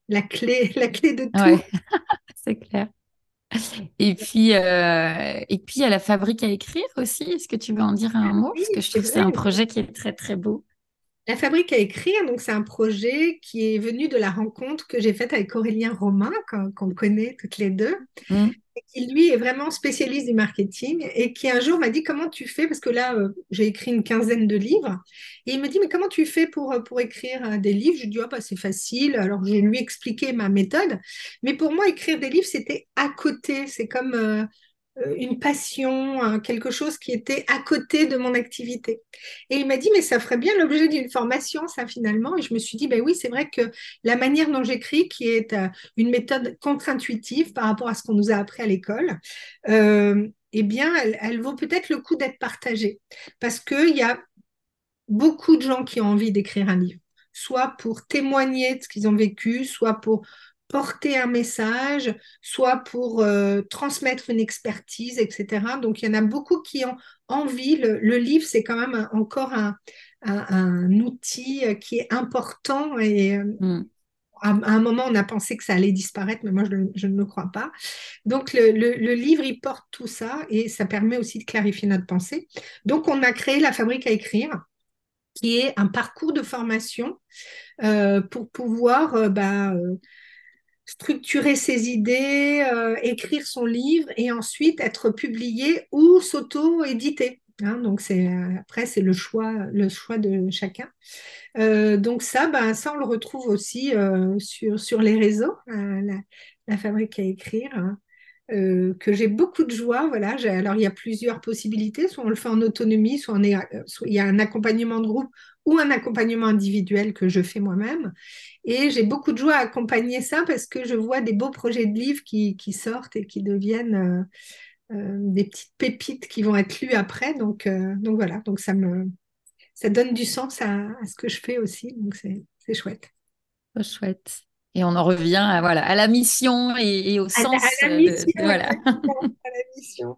la, clé, la clé de tout. c'est clair. Et puis, et puis, il y a la fabrique à écrire aussi. Est-ce que tu veux en dire un mot? Parce que je trouve que c'est un projet qui est très, très beau. La Fabrique à écrire, donc c'est un projet qui est venu de la rencontre que j'ai faite avec Aurélien Romain, qu'on connaît toutes les deux, mm. Qui lui est vraiment spécialiste du marketing et qui un jour m'a dit comment tu fais, parce que là euh, j'ai écrit une quinzaine de livres, et il me dit mais comment tu fais pour, euh, écrire euh, des livres? Je lui dis oh, bah, c'est facile, alors j'ai lui expliqué ma méthode, mais pour moi écrire des livres c'était à côté, c'est comme une passion, quelque chose qui était à côté de mon activité. Et il m'a dit, mais ça ferait bien l'objet d'une formation, ça finalement. Et je me suis dit, ben oui, c'est vrai que la manière dont j'écris, qui est euh, une méthode contre-intuitive par rapport à ce qu'on nous a appris à l'école, euh, eh bien, elle, vaut peut-être le coup d'être partagée. Parce qu'il y a beaucoup de gens qui ont envie d'écrire un livre soit pour témoigner de ce qu'ils ont vécu, soit pour porter un message, soit pour euh, transmettre une expertise, etc. Donc, il y en a beaucoup qui ont envie. Le, livre, c'est quand même encore un, outil euh, qui est important et euh, mm. à, un moment, on a pensé que ça allait disparaître, mais moi, je, ne le crois pas. Donc, le, livre, il porte tout ça et ça permet aussi de clarifier notre pensée. Donc, on a créé la fabrique à écrire qui est un parcours de formation pour pouvoir bah, structurer ses idées, euh, écrire son livre et ensuite être publié ou s'auto-éditer. Hein. donc c'est euh, après c'est le choix le choix de chacun. Euh, donc ça ben, ça on le retrouve aussi sur sur les réseaux la, fabrique à écrire. Hein. que j'ai beaucoup de joie. Voilà, alors il y a plusieurs possibilités. Soit on le fait en autonomie, soit, soit il y a un accompagnement de groupe ou un accompagnement individuel que je fais moi-même. Et j'ai beaucoup de joie à accompagner ça parce que je vois des beaux projets de livres qui, sortent et qui deviennent euh, euh, des petites pépites qui vont être lues après. Donc, euh, donc voilà, donc ça me ça donne du sens à, ce que je fais aussi. Donc c'est chouette. chouette. Et on en revient à, voilà, à la mission et, au sens. À la mission. voilà. à la mission.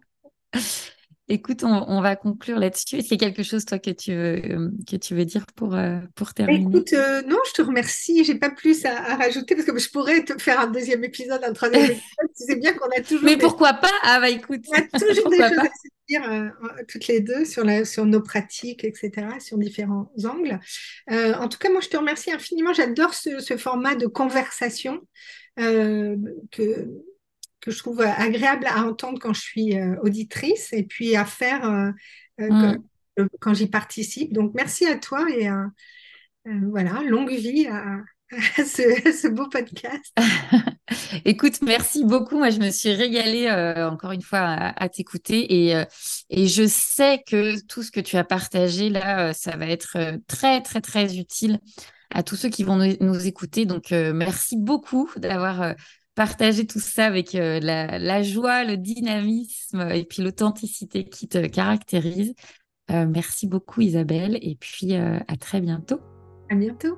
Écoute, on, va conclure là-dessus. Est-ce qu'il y a quelque chose, toi, que tu veux, euh, que tu veux dire pour, euh, pour terminer? Écoute, euh, non, je te remercie. J'ai pas plus à, rajouter parce que je pourrais te faire un deuxième épisode, un troisième épisode. tu sais bien qu'on a toujours. Mais pourquoi pas? Ah, bah écoute. On a toujours des choses à se dire toutes les deux sur, la, sur nos pratiques, etc., sur différents angles. en tout cas, moi, je te remercie infiniment. J'adore ce, ce, format de conversation que que je trouve agréable à entendre quand je suis euh, auditrice et puis à faire euh, euh, mm. quand, j'y participe. Donc, merci à toi et voilà, longue vie à, ce, beau podcast. Écoute, merci beaucoup. Moi, je me suis régalée encore une fois à, t'écouter et, et je sais que tout ce que tu as partagé là, ça va être très, très, très utile à tous ceux qui vont nous, nous écouter. Donc, merci beaucoup d'avoir partager tout ça avec euh, la, joie, le dynamisme et puis l'authenticité qui te caractérise. Euh, merci beaucoup Isabelle et puis euh, à très bientôt. À bientôt.